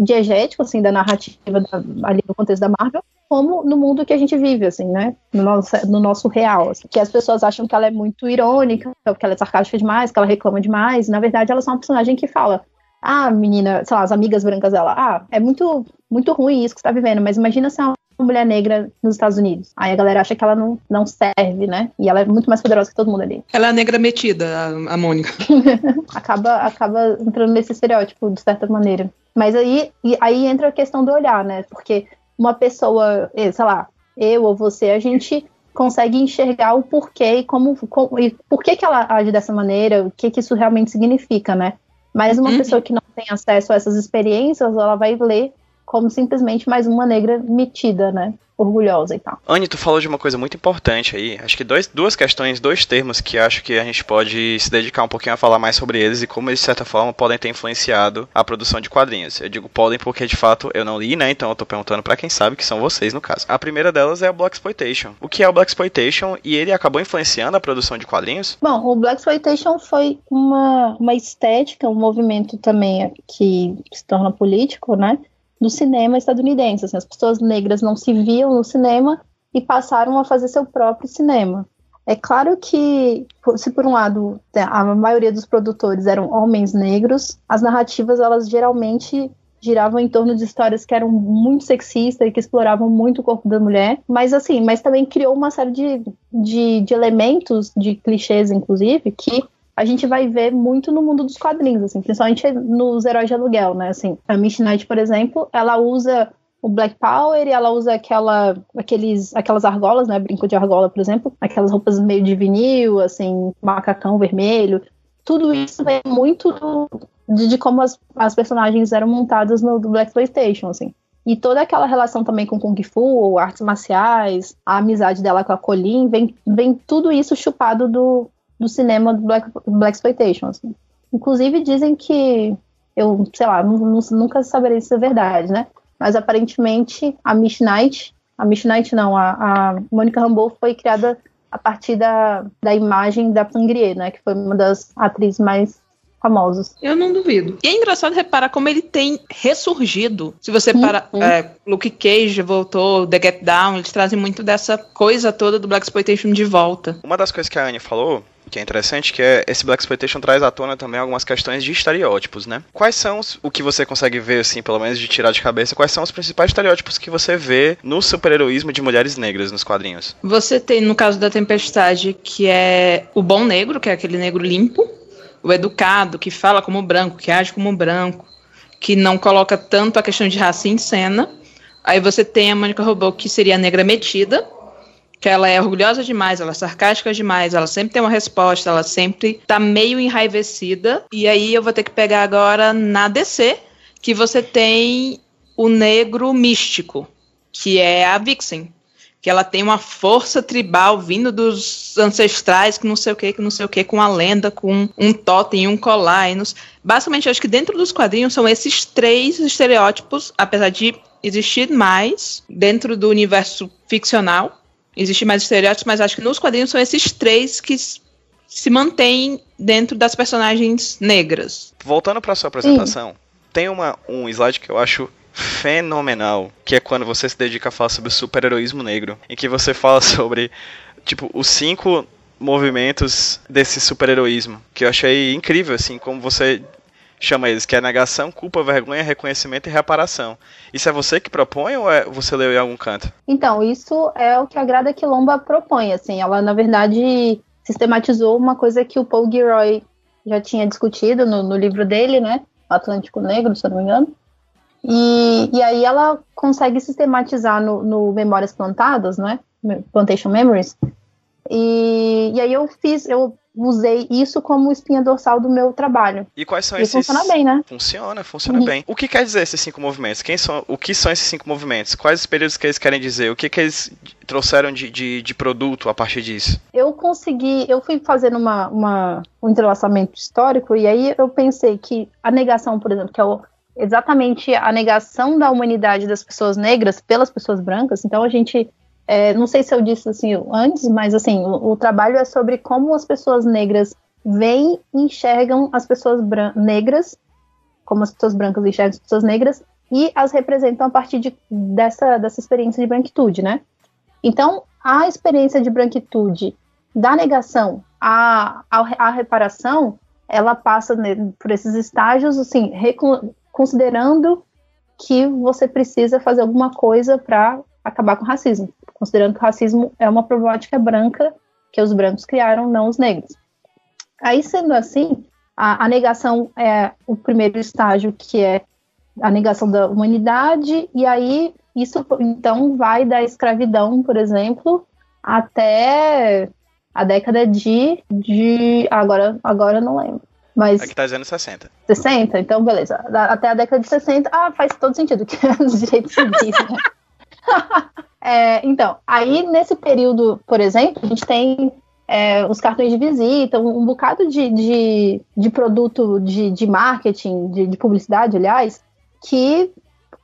diegético, assim, da narrativa da, ali no contexto da Marvel, como no mundo que a gente vive, assim, né, no nosso, no nosso real. assim. que as pessoas acham que ela é muito irônica, que ela é sarcástica demais, que ela reclama demais. Na verdade, ela é só uma personagem que fala, ah, menina, sei lá, as amigas brancas dela, ah, é muito, muito ruim isso que você tá vivendo, mas imagina se uma mulher negra nos Estados Unidos. Aí a galera acha que ela não, não serve, né? E ela é muito mais poderosa que todo mundo ali. Ela é a negra metida, a, a Mônica. *laughs* Acaba, acaba entrando nesse estereótipo, de certa maneira. Mas aí, aí entra a questão do olhar, né? Porque uma pessoa, eh, sei lá, eu ou você, a gente consegue enxergar o porquê e como, como e por que, que ela age dessa maneira, o que, que isso realmente significa, né? Mas uma Uhum. pessoa que não tem acesso a essas experiências, ela vai ler como simplesmente mais uma negra metida, né? Orgulhosa e tal. Anne, tu falou de uma coisa muito importante aí. Acho que dois, duas questões, dois termos que acho que a gente pode se dedicar um pouquinho a falar mais sobre eles e como eles, de certa forma, podem ter influenciado a produção de quadrinhos. Eu digo podem porque, de fato, eu não li, né? Então eu tô perguntando pra quem sabe, que são vocês, no caso. A primeira delas é o Black Exploitation. O que é o Black Exploitation e ele acabou influenciando a produção de quadrinhos? Bom, o Black Exploitation foi uma, uma estética, um movimento também que se torna político, né? Do cinema estadunidense. Assim, as pessoas negras não se viam no cinema e passaram a fazer seu próprio cinema. É claro que, se por um lado né, a maioria dos produtores eram homens negros, as narrativas elas geralmente giravam em torno de histórias que eram muito sexistas e que exploravam muito o corpo da mulher, mas assim, mas também criou uma série de, de, de elementos, de clichês inclusive, que a gente vai ver muito no mundo dos quadrinhos, assim, principalmente nos heróis de aluguel, né? Assim, a Miss Knight, por exemplo, ela usa o Black Power e ela usa aquela, aqueles, aquelas argolas, né? Brinco de argola, por exemplo, aquelas roupas meio de vinil, assim, macacão vermelho. Tudo isso vem muito de, de como as, as personagens eram montadas no Black Exploitation, assim. E toda aquela relação também com Kung Fu, artes marciais, a amizade dela com a Colin, vem, vem tudo isso chupado do, do cinema do Black, Black Exploitation, assim. Inclusive dizem que, eu, sei lá, nu- nu- nunca saberei se é verdade, né? Mas aparentemente a Miss Knight, a Miss Knight não, a, a Mônica Rambeau foi criada a partir da, da imagem da Sangrier, né? Que foi uma das atrizes mais famosos. Eu não duvido. E é engraçado reparar como ele tem ressurgido. Se você Uhum. para. é, Luke Cage voltou, The Get Down, eles trazem muito dessa coisa toda do Black Exploitation de volta. Uma das coisas que a Anne falou, que é interessante, que é esse Black Exploitation traz à tona também algumas questões de estereótipos, né? Quais são os, o que você consegue ver, assim, pelo menos de tirar de cabeça, quais são os principais estereótipos que você vê no super-heroísmo de mulheres negras nos quadrinhos? Você tem, no caso da Tempestade, que é o bom negro, que é aquele negro limpo, o educado, que fala como branco, que age como branco, que não coloca tanto a questão de raça em cena. Aí você tem a Mônica Robô, que seria a negra metida, que ela é orgulhosa demais, ela é sarcástica demais, ela sempre tem uma resposta, ela sempre tá meio enraivecida. E aí eu vou ter que pegar agora na DC, que você tem o negro místico, que é a Vixen que ela tem uma força tribal vindo dos ancestrais, que não sei o que, que não sei o que, com a lenda, com um totem, um colar. E nos... Basicamente, eu acho que dentro dos quadrinhos são esses três estereótipos, apesar de existir mais dentro do universo ficcional, existem mais estereótipos, mas acho que nos quadrinhos são esses três que se mantêm dentro das personagens negras. Voltando para sua apresentação, tem uma, um slide que eu acho fenomenal, que é quando você se dedica a falar sobre o super-heroísmo negro, em que você fala *laughs* sobre, tipo, os cinco movimentos desse super-heroísmo, que eu achei incrível, assim, como você chama eles, que é negação, culpa, vergonha, reconhecimento e reparação. Isso é você que propõe ou é você leu em algum canto? Então, isso é o que a Grada Quilomba propõe, assim, ela na verdade sistematizou uma coisa que o Paul Gilroy já tinha discutido no, no livro dele, né, Atlântico Negro, se eu não me engano, e, e aí ela consegue sistematizar no, no Memórias Plantadas, né, Plantation Memories, e, e aí eu fiz, eu usei isso como espinha dorsal do meu trabalho, E quais são e esses... funciona bem, né? Funciona, funciona Uhum. bem. O que quer dizer esses cinco movimentos? Quem são, o que são esses cinco movimentos? Quais os períodos que eles querem dizer? O que, que eles trouxeram de, de, de produto a partir disso? eu consegui, eu fui fazendo uma, uma- um entrelaçamento histórico e aí eu pensei que a negação, por exemplo, que é o- exatamente a negação da humanidade das pessoas negras pelas pessoas brancas, então a gente, é, não sei se eu disse assim antes, mas assim, o, o trabalho é sobre como as pessoas negras veem e enxergam as pessoas negras, como as pessoas brancas enxergam as pessoas negras e as representam a partir de, dessa, dessa experiência de branquitude, né? Então, a experiência de branquitude da negação à, à, à reparação, ela passa por esses estágios, assim, considerando que você precisa fazer alguma coisa para acabar com o racismo, considerando que o racismo é uma problemática branca que os brancos criaram, não os negros. Aí, sendo assim, a, a negação é o primeiro estágio, que é a negação da humanidade, e aí isso então vai da escravidão, por exemplo, até a década de, de agora agora eu não lembro. Mas Aqui tá dizendo 60. 60, então beleza. Até a década de 60, ah, faz todo sentido, que é os direitos civis, né? *laughs* É, então, aí nesse período, por exemplo, a gente tem é, os cartões de visita, um, um bocado de, de, de produto de, de marketing, de, de publicidade, aliás, que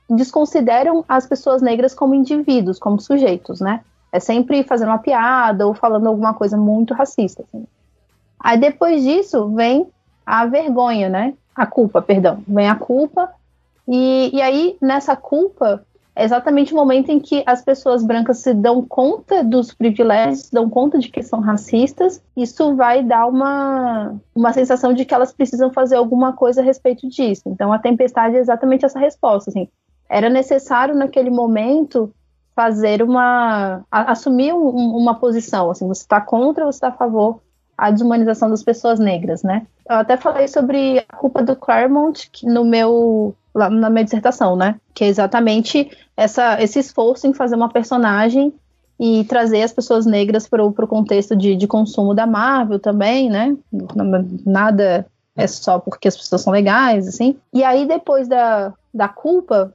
desconsideram as pessoas negras como indivíduos, como sujeitos, né? É sempre fazendo uma piada ou falando alguma coisa muito racista. assim. Aí depois disso vem a vergonha, né? A culpa, perdão. Vem a culpa. E, e aí, nessa culpa, é exatamente o momento em que as pessoas brancas se dão conta dos privilégios, se dão conta de que são racistas. Isso vai dar uma, uma sensação de que elas precisam fazer alguma coisa a respeito disso. Então, a tempestade é exatamente essa resposta. Assim. Era necessário, naquele momento, fazer uma. a- assumir um- um- uma posição. Assim, você está contra ou você está a favor a desumanização das pessoas negras, né? Eu até falei sobre a culpa do Claremont que no meu lá na minha dissertação, né? Que é exatamente essa, esse esforço em fazer uma personagem e trazer as pessoas negras para o contexto de, de consumo da Marvel também, né? Nada é só porque as pessoas são legais, assim. E aí, depois da, da culpa,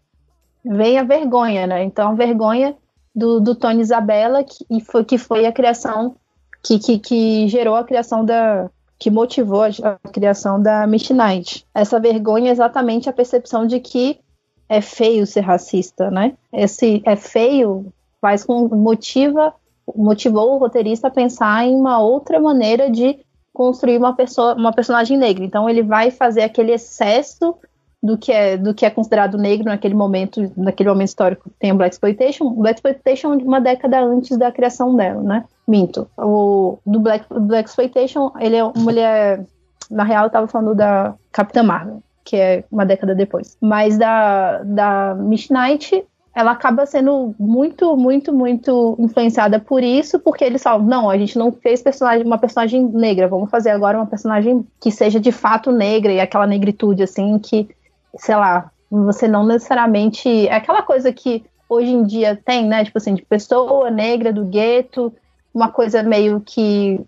vem a vergonha, né? Então, a vergonha do, do Tony Isabella, que, foi, que foi a criação que, que, que gerou a criação da. Que motivou a, criação da Midnight. Essa vergonha é exatamente a percepção de que é feio ser racista, né? Esse é feio faz com motiva motivou o roteirista a pensar em uma outra maneira de construir uma pessoa, uma personagem negra. Então ele vai fazer aquele excesso do que é do que é considerado negro naquele momento, naquele momento histórico. Tem o Black Exploitation. Black Exploitation é uma década antes da criação dela, né? Minto. O do Black Black Exploitation, ele é uma mulher na real eu tava falando da Capitã Marvel, que é uma década depois. Mas da da Knight ela acaba sendo muito, muito, muito influenciada por isso, porque eles falam, não, a gente não fez personagem, uma personagem negra, vamos fazer agora uma personagem que seja de fato negra, e aquela negritude, assim, que, sei lá, você não necessariamente. É aquela coisa que hoje em dia tem, né? Tipo assim, de pessoa negra do gueto, uma coisa meio que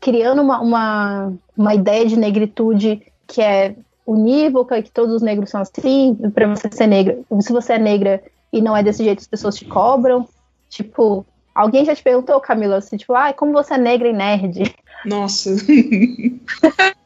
criando uma, uma, uma ideia de negritude que é unívoca, que todos os negros são assim, para você ser negra. Se você é negra e não é desse jeito, as pessoas te cobram. Tipo, alguém já te perguntou, Camila, assim, tipo, ah, como você é negra e nerd? Nossa. *laughs*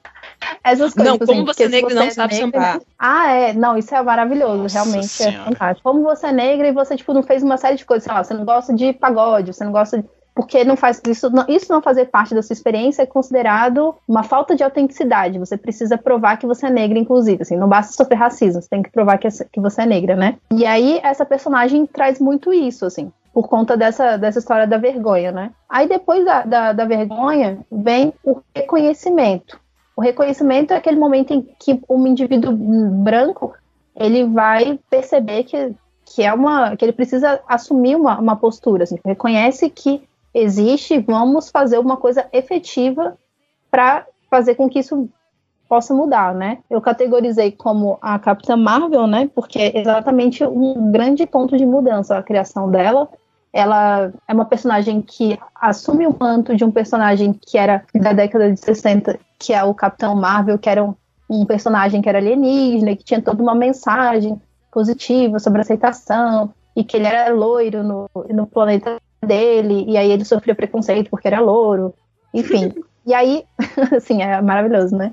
Essas coisas, Não, tipo como assim, você é negra e não sabe negra- sambar. Ah, é. Não, isso é maravilhoso, Nossa realmente é Senhora. fantástico. Como você é negra e você, tipo, não fez uma série de coisas, sei lá, você não gosta de pagode, você não gosta de. Porque não faz isso, não, isso não fazer parte da sua experiência é considerado uma falta de autenticidade. Você precisa provar que você é negra, inclusive. Assim, não basta sofrer racismo, você tem que provar que, é- que você é negra, né? E aí essa personagem traz muito isso, assim, por conta dessa, dessa história da vergonha, né? Aí depois da, da, da vergonha vem o reconhecimento. O reconhecimento é aquele momento em que um indivíduo branco ele vai perceber que, que é uma que ele precisa assumir uma, uma postura, assim, reconhece que existe, vamos fazer uma coisa efetiva para fazer com que isso possa mudar, né? Eu categorizei como a Capitã Marvel, né? Porque é exatamente um grande ponto de mudança a criação dela. Ela é uma personagem que assume o manto de um personagem que era da década de 60, que é o Capitão Marvel, que era um, um personagem que era alienígena, que tinha toda uma mensagem positiva sobre aceitação, e que ele era loiro no, no planeta dele, e aí ele sofria preconceito porque era louro, enfim. *laughs* e aí, *laughs* assim, é maravilhoso, né?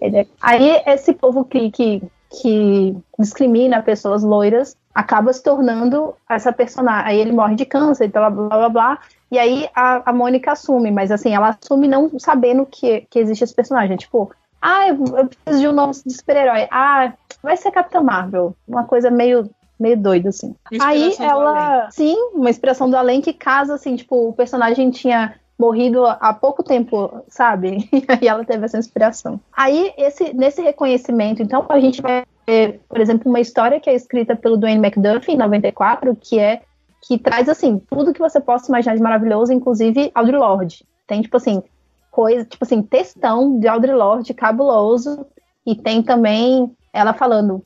É- Aí esse povo que, que, que discrimina pessoas loiras acaba se tornando essa personagem. Aí ele morre de câncer, blá blá blá blá. E aí a, a Mônica assume, mas assim, ela assume não sabendo que, que existe esse personagem. Tipo, ah, eu, eu preciso de um nome de super-herói. Ah, vai ser Capitã Marvel. Uma coisa meio, meio doida, assim. Aí ela. Sim, uma inspiração do além que casa, assim, tipo, o personagem tinha morrido há pouco tempo, sabe? *laughs* E aí ela teve essa inspiração. Aí, esse, nesse reconhecimento, então, a gente vai ver, por exemplo, uma história que é escrita pelo Dwayne McDuffie, em 94, que é que traz, assim, tudo que você possa imaginar de maravilhoso, inclusive Audre Lorde. Tem, tipo assim, coisa, tipo assim, textão de Audre Lorde cabuloso, e tem também ela falando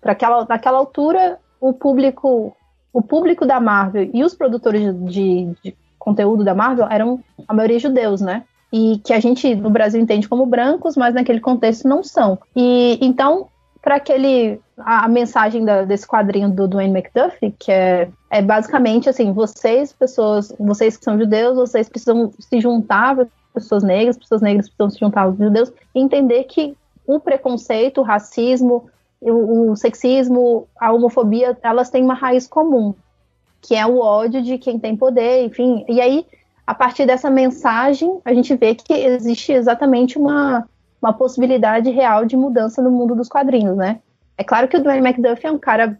para aquela, naquela altura, o público, o público da Marvel e os produtores de, de conteúdo da Marvel eram a maioria judeus, né? E que a gente no Brasil entende como brancos, mas naquele contexto não são. E então, para aquele a, a mensagem da- desse quadrinho do Dwayne McDuffie, que é, é basicamente assim, vocês, pessoas, vocês que são judeus, vocês precisam se juntar, pessoas negras, pessoas negras precisam se juntar aos judeus, e entender que o preconceito, o racismo, o, o sexismo, a homofobia, elas têm uma raiz comum, que é o ódio de quem tem poder, enfim. E aí, a partir dessa mensagem, a gente vê que existe exatamente uma, uma possibilidade real de mudança no mundo dos quadrinhos, né? É claro que o Dwayne McDuffie é um cara,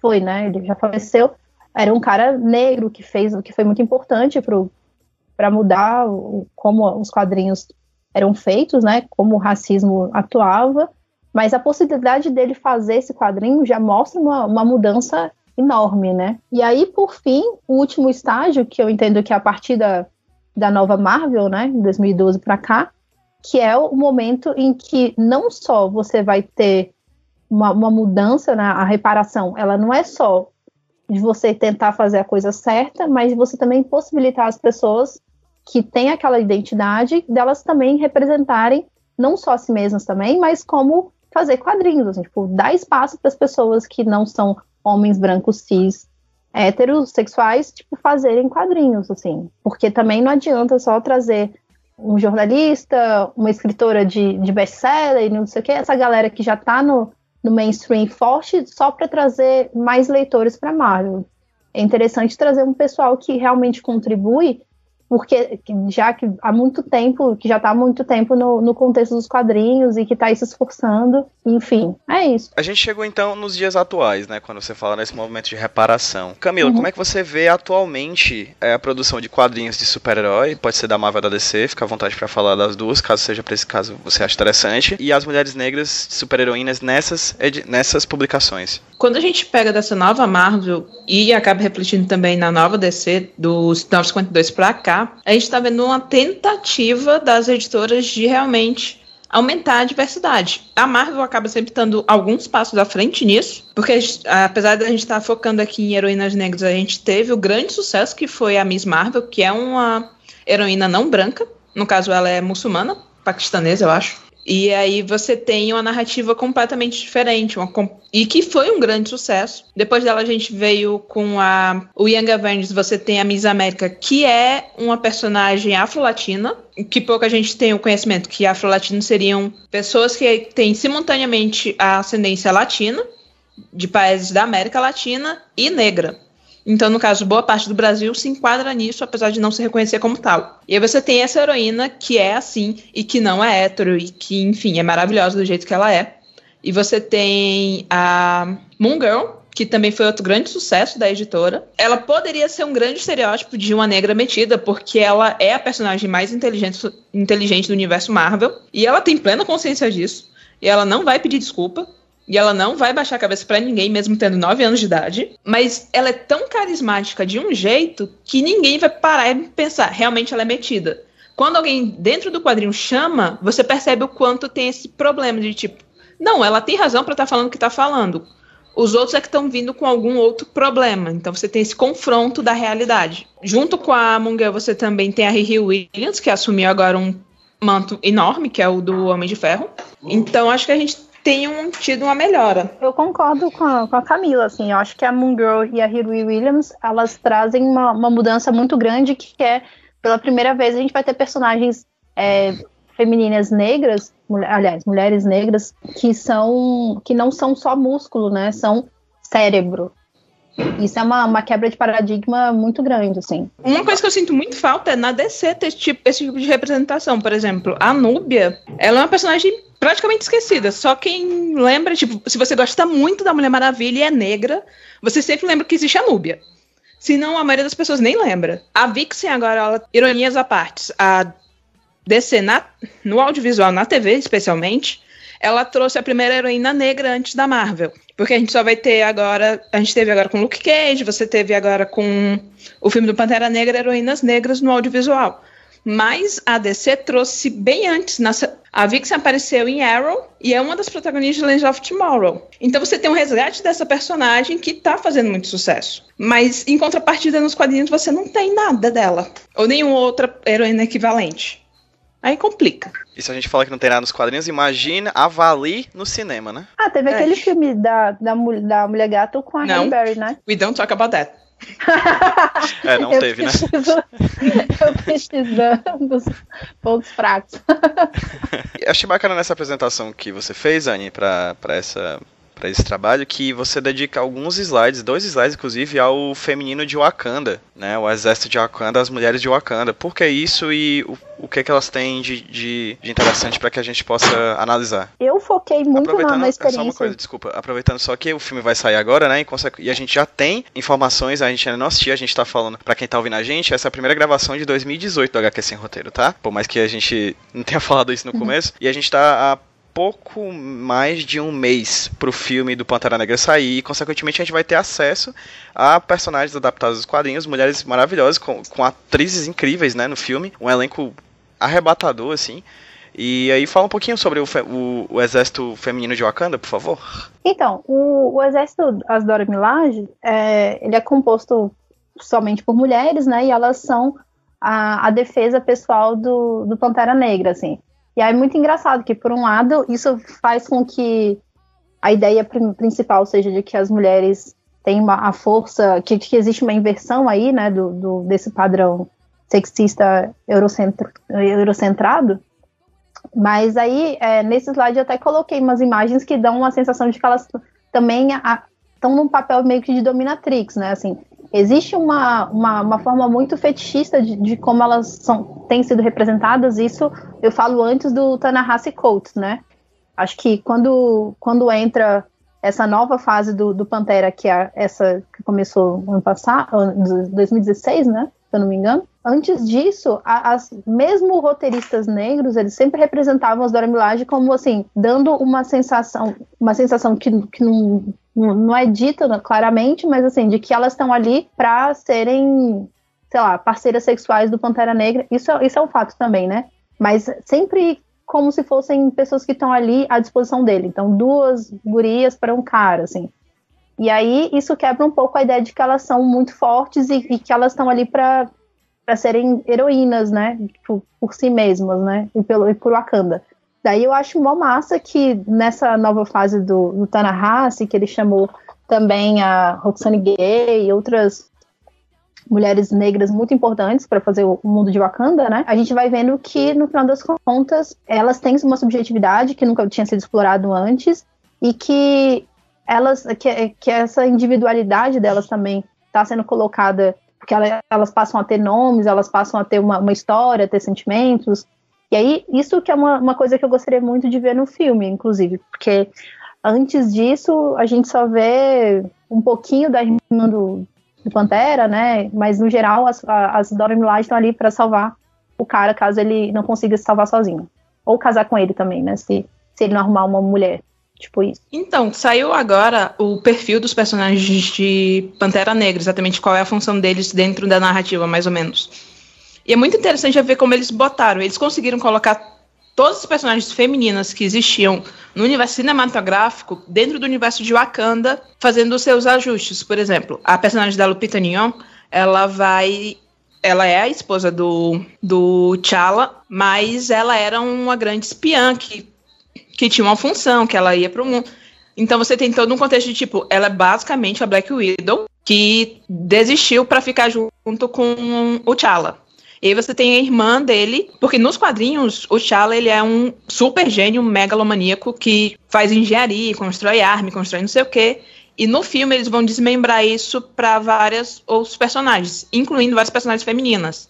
foi, né? Ele já faleceu, era um cara negro que fez, que foi muito importante para mudar o, como os quadrinhos eram feitos, né? Como o racismo atuava. Mas a possibilidade dele fazer esse quadrinho já mostra uma, uma mudança enorme, né? E aí, por fim, o último estágio, que eu entendo que é a partir da, da nova Marvel, né, em 2012 para cá, que é o momento em que não só você vai ter uma, uma mudança na a reparação, ela não é só de você tentar fazer a coisa certa, mas você também possibilitar as pessoas que têm aquela identidade delas também representarem não só a si mesmas também, mas como fazer quadrinhos, assim, tipo, dar espaço para as pessoas que não são homens brancos cis heterossexuais, tipo, fazerem quadrinhos, assim. Porque também não adianta só trazer um jornalista, uma escritora de, de best-seller não sei o que, essa galera que já tá no, no mainstream forte só para trazer mais leitores para Marvel. É interessante trazer um pessoal que realmente contribui porque já que há muito tempo, que já está há muito tempo no, no contexto dos quadrinhos e que está aí se esforçando, enfim, é isso. A gente chegou então nos dias atuais, né? Quando você fala nesse movimento de reparação. Camila, Uhum. como é que você vê atualmente é, a produção de quadrinhos de super-herói? Pode ser da Marvel ou da DC, fica à vontade pra falar das duas, caso seja pra esse caso você acha interessante. E as mulheres negras super-heroínas nessas, nessas publicações. Quando a gente pega dessa nova Marvel e acaba refletindo também na nova DC, dos 952 pra cá, a gente tá vendo uma tentativa das editoras de realmente aumentar a diversidade. A Marvel acaba sempre dando alguns passos à frente nisso, porque gente- apesar da gente estar focando aqui em heroínas negras, a gente teve o grande sucesso que foi a Miss Marvel, que é uma heroína não branca, no caso ela é muçulmana, paquistanesa, eu acho. E aí você tem uma narrativa completamente diferente, uma e que foi um grande sucesso. Depois dela a gente veio com a o Young Avengers, você tem a Miss América, que é uma personagem afro-latina, que pouca gente tem o conhecimento que afro-latinos seriam pessoas que têm simultaneamente a ascendência latina, de países da América Latina e negra. Então, no caso, boa parte do Brasil se enquadra nisso, apesar de não se reconhecer como tal. E aí você tem essa heroína que é assim e que não é hétero e que, enfim, é maravilhosa do jeito que ela é. E você tem a Moon Girl, que também foi outro grande sucesso da editora. Ela poderia ser um grande estereótipo de uma negra metida, porque ela é a personagem mais inteligente, inteligente do universo Marvel. E ela tem plena consciência disso. E ela não vai pedir desculpa. E ela não vai baixar a cabeça pra ninguém, mesmo tendo 9 anos de idade. Mas ela é tão carismática de um jeito que ninguém vai parar e pensar, realmente ela é metida. Quando alguém dentro do quadrinho chama, você percebe o quanto tem esse problema de tipo, não, ela tem razão pra estar falando o que tá falando. Os outros é que estão vindo com algum outro problema. Então você tem esse confronto da realidade. Junto com a Munger, você também tem a Riri Williams, que assumiu agora um manto enorme, que é o do Homem de Ferro. Então acho que a gente tem um, tido uma melhora. Eu concordo com a, com a Camila, assim, eu acho que a Moon Girl e a Hiri Williams, elas trazem uma, uma mudança muito grande, que é, pela primeira vez, a gente vai ter personagens é, femininas negras, mulher- aliás, mulheres negras, que são, que não são só músculo, né, são cérebro. Isso é uma, uma quebra de paradigma muito grande, assim. Uma coisa que eu sinto muito falta é na DC ter esse tipo, esse tipo de representação. Por exemplo, a Núbia, ela é uma personagem praticamente esquecida. Só quem lembra, tipo, se você gosta muito da Mulher Maravilha e é negra, você sempre lembra que existe a Núbia. Senão, a maioria das pessoas nem lembra. A Vixen, agora, ela, ironias à parte, a DC na, no audiovisual, na TV especialmente, ela trouxe a primeira heroína negra antes da Marvel. Porque a gente só vai ter agora. A gente teve agora com Luke Cage, você teve agora com o filme do Pantera Negra, heroínas negras no audiovisual. Mas a DC trouxe bem antes. nessa- a Vixen apareceu em Arrow e é uma das protagonistas de Legends of Tomorrow. Então você tem um resgate dessa personagem que tá fazendo muito sucesso. Mas em contrapartida nos quadrinhos você não tem nada dela. Ou nenhuma outra heroína equivalente. Aí complica. E se a gente fala que não tem nada nos quadrinhos, imagina avalie no cinema, né? Ah, teve É. aquele filme da, da, da Mulher Gato com a Não. Halle Berry, né? We don't talk about that. *laughs* É, não eu teve, né? preciso, *laughs* Eu precisando dos pontos fracos. *laughs* Eu achei bacana nessa apresentação que você fez, Anne, pra, essa, pra esse trabalho, que você dedica alguns slides, dois slides inclusive, ao feminino de Wakanda, né? O exército de Wakanda, as mulheres de Wakanda. Por que isso e o, o que, que elas têm de, de, de interessante para que a gente possa analisar? Eu foquei muito na, na é só uma experiência. coisa, desculpa, aproveitando só que o filme vai sair agora, né? E, e a gente já tem informações, a gente ainda não assistiu, a gente tá falando, pra quem tá ouvindo a gente, essa é a primeira gravação de 2018 do HQ Sem Roteiro, tá? Por mais que a gente não tenha *laughs* falado isso no Uhum. começo. E a gente tá há pouco mais de um mês pro filme do Pantera Negra sair e, consequentemente, a gente vai ter acesso a personagens adaptados dos quadrinhos, mulheres maravilhosas, com, com atrizes incríveis, né, no filme, um elenco arrebatador, assim. E aí fala um pouquinho sobre o, o- o exército feminino de Wakanda, por favor. Então, o, o exército Asdora Milaje, é, ele é composto somente por mulheres, né? E elas são a, a defesa pessoal do, do Pantera Negra, assim. E aí é muito engraçado que, por um lado, isso faz com que a ideia prin- principal seja de que as mulheres têm uma, a força, que, que existe uma inversão aí, né, do, do- desse padrão sexista eurocentro, eurocentrado. Mas aí, é, nesse slide, eu até coloquei umas imagens que dão uma sensação de que elas também estão num papel meio que de dominatrix, né? Assim, existe uma, uma, uma forma muito fetichista de, de como elas são, têm sido representadas. Isso eu falo antes do Tanahasi Coates, né? Acho que quando, quando entra essa nova fase do, do Pantera, que é essa que começou ano passado, 2016, né? Se eu não me engano. Antes disso, as, mesmo roteiristas negros, eles sempre representavam as Dora Milaje como assim, dando uma sensação, uma sensação que, que não, não é dita né, claramente, mas assim, de que elas estão ali para serem, sei lá, parceiras sexuais do Pantera Negra. Isso, é- isso é um fato também, né? Mas sempre como se fossem pessoas que estão ali à disposição dele. Então, duas gurias para um cara, assim. E aí, isso quebra um pouco a ideia de que elas são muito fortes e, e que elas estão ali para serem heroínas, né? Por, por si mesmas, né? E, pelo, e por Wakanda. Daí eu acho mó massa que nessa nova fase do, do Tanahasi, que ele chamou também a Roxane Gay e outras mulheres negras muito importantes para fazer o mundo de Wakanda, né? A gente vai vendo que no final das contas elas têm uma subjetividade que nunca tinha sido explorado antes e que elas que, que essa individualidade delas também está sendo colocada porque ela- elas passam a ter nomes, elas passam a ter uma, uma história, ter sentimentos. E aí, isso que é uma, uma coisa que eu gostaria muito de ver no filme, inclusive, porque antes disso a gente só vê um pouquinho da irmã do, do Pantera, né? Mas no geral as, as Dora Milaje estão ali para salvar o cara caso ele não consiga se salvar sozinho. Ou casar com ele também, né? Se, se ele não arrumar uma mulher. Tipo isso. Então, saiu agora o perfil dos personagens de Pantera Negra, exatamente qual é a função deles dentro da narrativa, mais ou menos. E é muito interessante ver como eles botaram. Eles conseguiram colocar todas as personagens femininas que existiam no universo cinematográfico dentro do universo de Wakanda, fazendo os seus ajustes. Por exemplo, a personagem da Lupita Nyong'o, ela vai ela é a esposa do, do T'Challa, mas ela era uma grande espiã que que tinha uma função, que ela ia para o mundo. Então você tem todo um contexto de tipo, ela é basicamente a Black Widow que desistiu para ficar junto com o T'Challa. E aí você tem a irmã dele, porque nos quadrinhos o T'Challa ele é um super gênio megalomaníaco que faz engenharia, constrói arma, constrói não sei o quê. E no filme eles vão desmembrar isso para várias outros personagens, incluindo várias personagens femininas.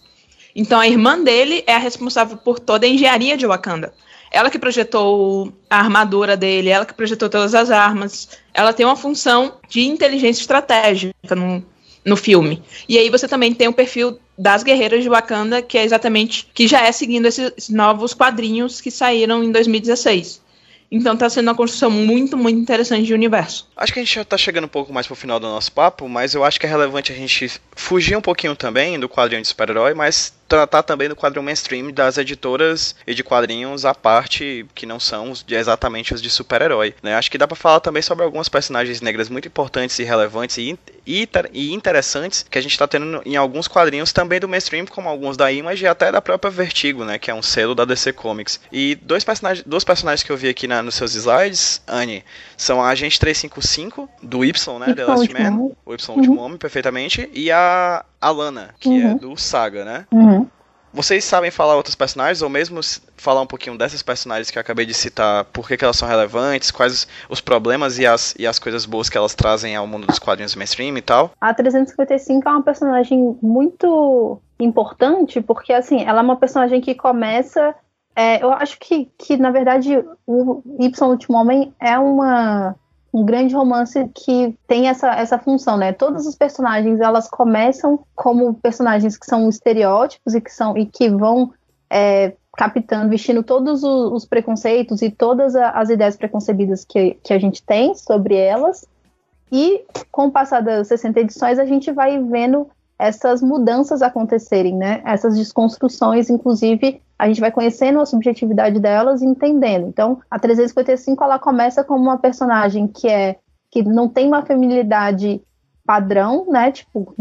Então a irmã dele é a responsável por toda a engenharia de Wakanda. Ela que projetou a armadura dele, ela que projetou todas as armas. Ela tem uma função de inteligência estratégica no filme. E aí você também tem o perfil das guerreiras de Wakanda, que é exatamente que já é seguindo esses novos quadrinhos que saíram em 2016. Então tá sendo uma construção muito, muito interessante de universo. Acho que a gente já tá chegando um pouco mais pro final do nosso papo, mas eu acho que é relevante a gente fugir um pouquinho também do quadrinho de super-herói, mas tratar também do quadrinho mainstream das editoras e de quadrinhos à parte que não são exatamente os de super-herói. Né? Acho que dá pra falar também sobre algumas personagens negras muito importantes e relevantes e, e inter- e interessantes que a gente tá tendo em alguns quadrinhos também do mainstream, como alguns da Image e até da própria Vertigo, né? que é um selo da DC Comics. E dois personagens, dois personagens que eu vi aqui na- nos seus slides, Anne, são a Agente 355 do Y, né? The Last Man, o Y Último Homem, perfeitamente, e a Alana, que é Uhum. do Saga, né? Uhum. Vocês sabem falar outros personagens, ou mesmo falar um pouquinho dessas personagens que eu acabei de citar, por que, que elas são relevantes, quais os- os problemas e as, e as coisas boas que elas trazem ao mundo dos quadrinhos mainstream e tal? A 355 é uma personagem muito importante, porque assim, ela é uma personagem que começa. é, eu acho que, que, na verdade, o Y Último Homem é uma, um grande romance que tem essa, essa função, né? Todos os personagens elas começam como personagens que são estereótipos e que são e que vão é, captando, vestindo todos os, os preconceitos e todas as ideias preconcebidas que, que a gente tem sobre elas. E com o passar das 60 edições, a gente vai vendo essas mudanças acontecerem, né? Essas desconstruções, inclusive, a gente vai conhecendo a subjetividade delas e entendendo. Então, a 355 ela começa como uma personagem que é que não tem uma feminilidade padrão, né? Tipo,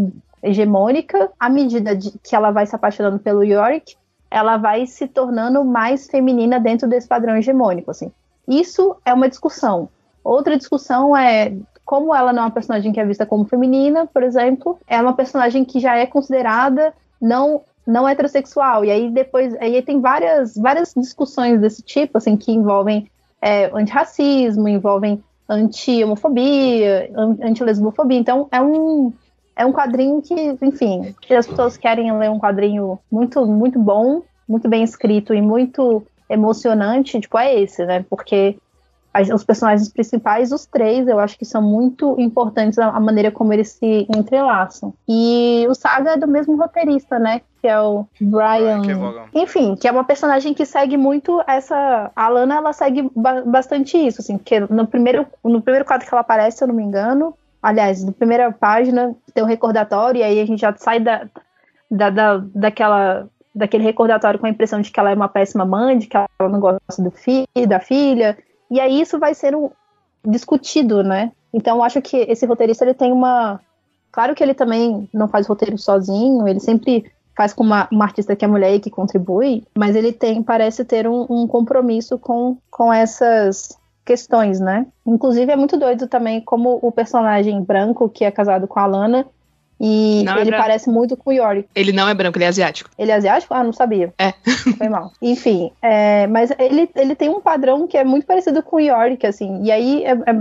hegemônica. À medida de, que ela vai se apaixonando pelo Yorick, ela vai se tornando mais feminina dentro desse padrão hegemônico, assim. Isso é uma discussão. Outra discussão é como ela não é uma personagem que é vista como feminina, por exemplo, é uma personagem que já é considerada não não heterossexual. E aí depois aí tem várias várias discussões desse tipo, assim, que envolvem é, antirracismo, envolvem anti-homofobia, an- anti-lesbofobia. Então é um é um quadrinho que, enfim, que as pessoas querem ler um quadrinho muito, muito bom, muito bem escrito e muito emocionante, tipo, é esse, né? Porque as- os personagens principais, os três, eu acho que são muito importantes a, a maneira como eles se entrelaçam. E o Saga é do mesmo roteirista, né? Que é o Brian. Kevogan. Enfim, que é uma personagem que segue muito essa. A Lana, ela segue ba- bastante isso, assim, porque no primeiro, no primeiro quadro que ela aparece, se eu não me engano, aliás, na primeira página tem um recordatório, e aí a gente já sai da, da, da, daquela, daquele recordatório com a impressão de que ela é uma péssima mãe, de que ela não gosta do filho, da filha, e aí isso vai ser um, discutido, né? Então eu acho que esse roteirista ele tem uma. Claro que ele também não faz roteiro sozinho, ele sempre faz com uma, uma artista que é mulher e que contribui, mas ele tem, parece ter um, um compromisso com, com essas questões, né? Inclusive é muito doido também como o personagem branco que é casado com a Lana e Não é ele branco. parece muito com o Yorick. Ele não é branco, ele é asiático. Ele é asiático? Ah, não sabia. É. *laughs* Foi mal. Enfim, é, mas ele, ele tem um padrão que é muito parecido com o Yorick, assim. E aí, é, é,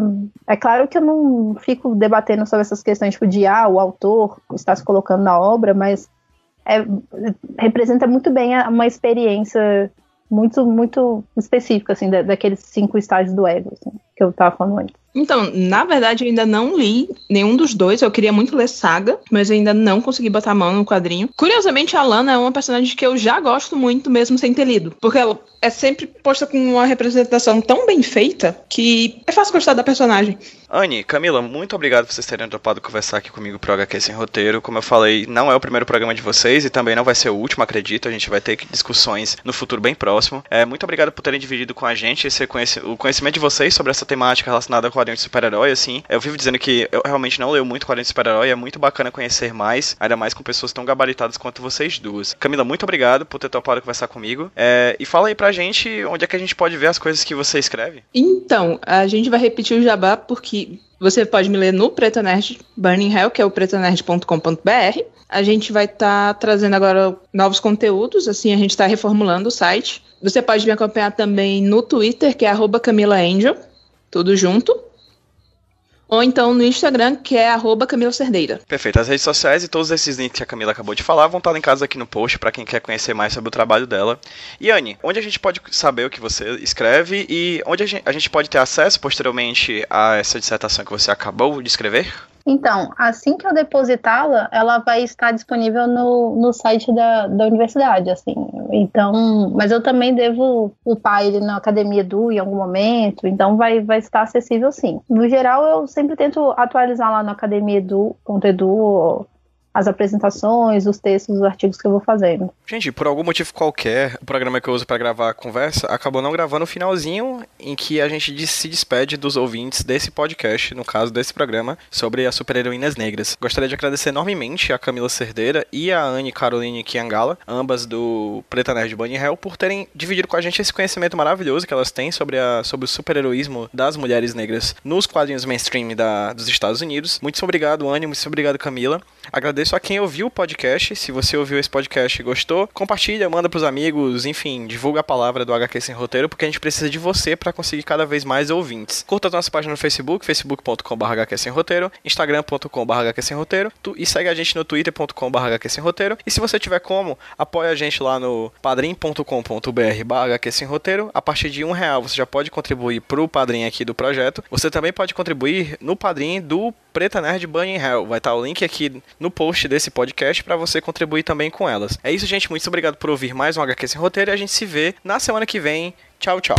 é claro que eu não fico debatendo sobre essas questões, tipo, de, ah, o autor está se colocando na obra, mas é, representa muito bem uma experiência muito, muito específica, assim, da- daqueles cinco estágios do ego, assim, que eu tava falando antes. Então, na verdade, eu ainda não li nenhum dos dois. Eu queria muito ler Saga, mas ainda não consegui botar a mão no quadrinho. Curiosamente, a Lana é uma personagem que eu já gosto muito, mesmo sem ter lido. Porque ela é sempre posta com uma representação tão bem feita que é fácil gostar da personagem. Anne, Camila, muito obrigado por vocês terem topado conversar aqui comigo pro HQ Sem Roteiro. Como eu falei, não é o primeiro programa de vocês e também não vai ser o último, acredito. A gente vai ter discussões no futuro bem próximo. É, muito obrigado por terem dividido com a gente esse conheci- o conhecimento de vocês sobre essa temática relacionada a quadrinhos de super-herói, assim. Eu vivo dizendo que eu realmente não leio muito quadrinhos de super-herói, é muito bacana conhecer mais, ainda mais com pessoas tão gabaritadas quanto vocês duas. Camila, muito obrigado por ter topado conversar comigo. É, e fala aí pra gente onde é que a gente pode ver as coisas que você escreve. Então, a gente vai repetir o jabá porque você pode me ler no Preta Nerd Burning Hell, que é o pretanerd.com.br. A gente vai estar trazendo agora novos conteúdos, assim, a gente está reformulando o site. Você pode me acompanhar também no Twitter, que é arroba Camila Angel, tudo junto. Ou então no Instagram, que é Camila Cerdeira. Perfeito. As redes sociais e todos esses links que a Camila acabou de falar vão estar linkados aqui no post para quem quer conhecer mais sobre o trabalho dela. E Anne, onde a gente pode saber o que você escreve e onde a gente pode ter acesso posteriormente a essa dissertação que você acabou de escrever? Então, assim que eu depositá-la, ela vai estar disponível no, no site da, da universidade, assim. Então, mas eu também devo upar ele na Academia Edu em algum momento, então vai, vai estar acessível sim. No geral, eu sempre tento atualizar lá no Academia Edu, ponto Edu, as apresentações, os textos, os artigos que eu vou fazendo. Gente, por algum motivo qualquer, o programa que eu uso para gravar a conversa acabou não gravando o finalzinho em que a gente se despede dos ouvintes desse podcast, no caso desse programa, sobre as super-heroínas negras. Gostaria de agradecer enormemente a Camila Cerdeira e a Anne Caroline Kiangala, ambas do Preta Nerd Bunny Hell, por terem dividido com a gente esse conhecimento maravilhoso que elas têm sobre, a, sobre o super-heroísmo das mulheres negras nos quadrinhos mainstream da, dos Estados Unidos. Muito obrigado, Anne, muito obrigado, Camila. Agradeço a quem ouviu o podcast. Se você ouviu esse podcast e gostou, compartilha, manda pros amigos, enfim, divulga a palavra do HQ Sem Roteiro, porque a gente precisa de você para conseguir cada vez mais ouvintes. Curta a nossa página no Facebook, facebook.com.br Roteiro, instagram.com.br Roteiro, e segue a gente no twitter.com.br Roteiro. E se você tiver como, apoia a gente lá no padrim.com.br Roteiro. A partir de um real você já pode contribuir pro padrinho aqui do projeto. Você também pode contribuir no padrinho do Preta Nerd Bunny Hell. Vai estar o link aqui no post desse podcast para você contribuir também com elas. É isso, gente. Muito obrigado por ouvir mais um HQ Sem Roteiro e a gente se vê na semana que vem. Tchau, tchau.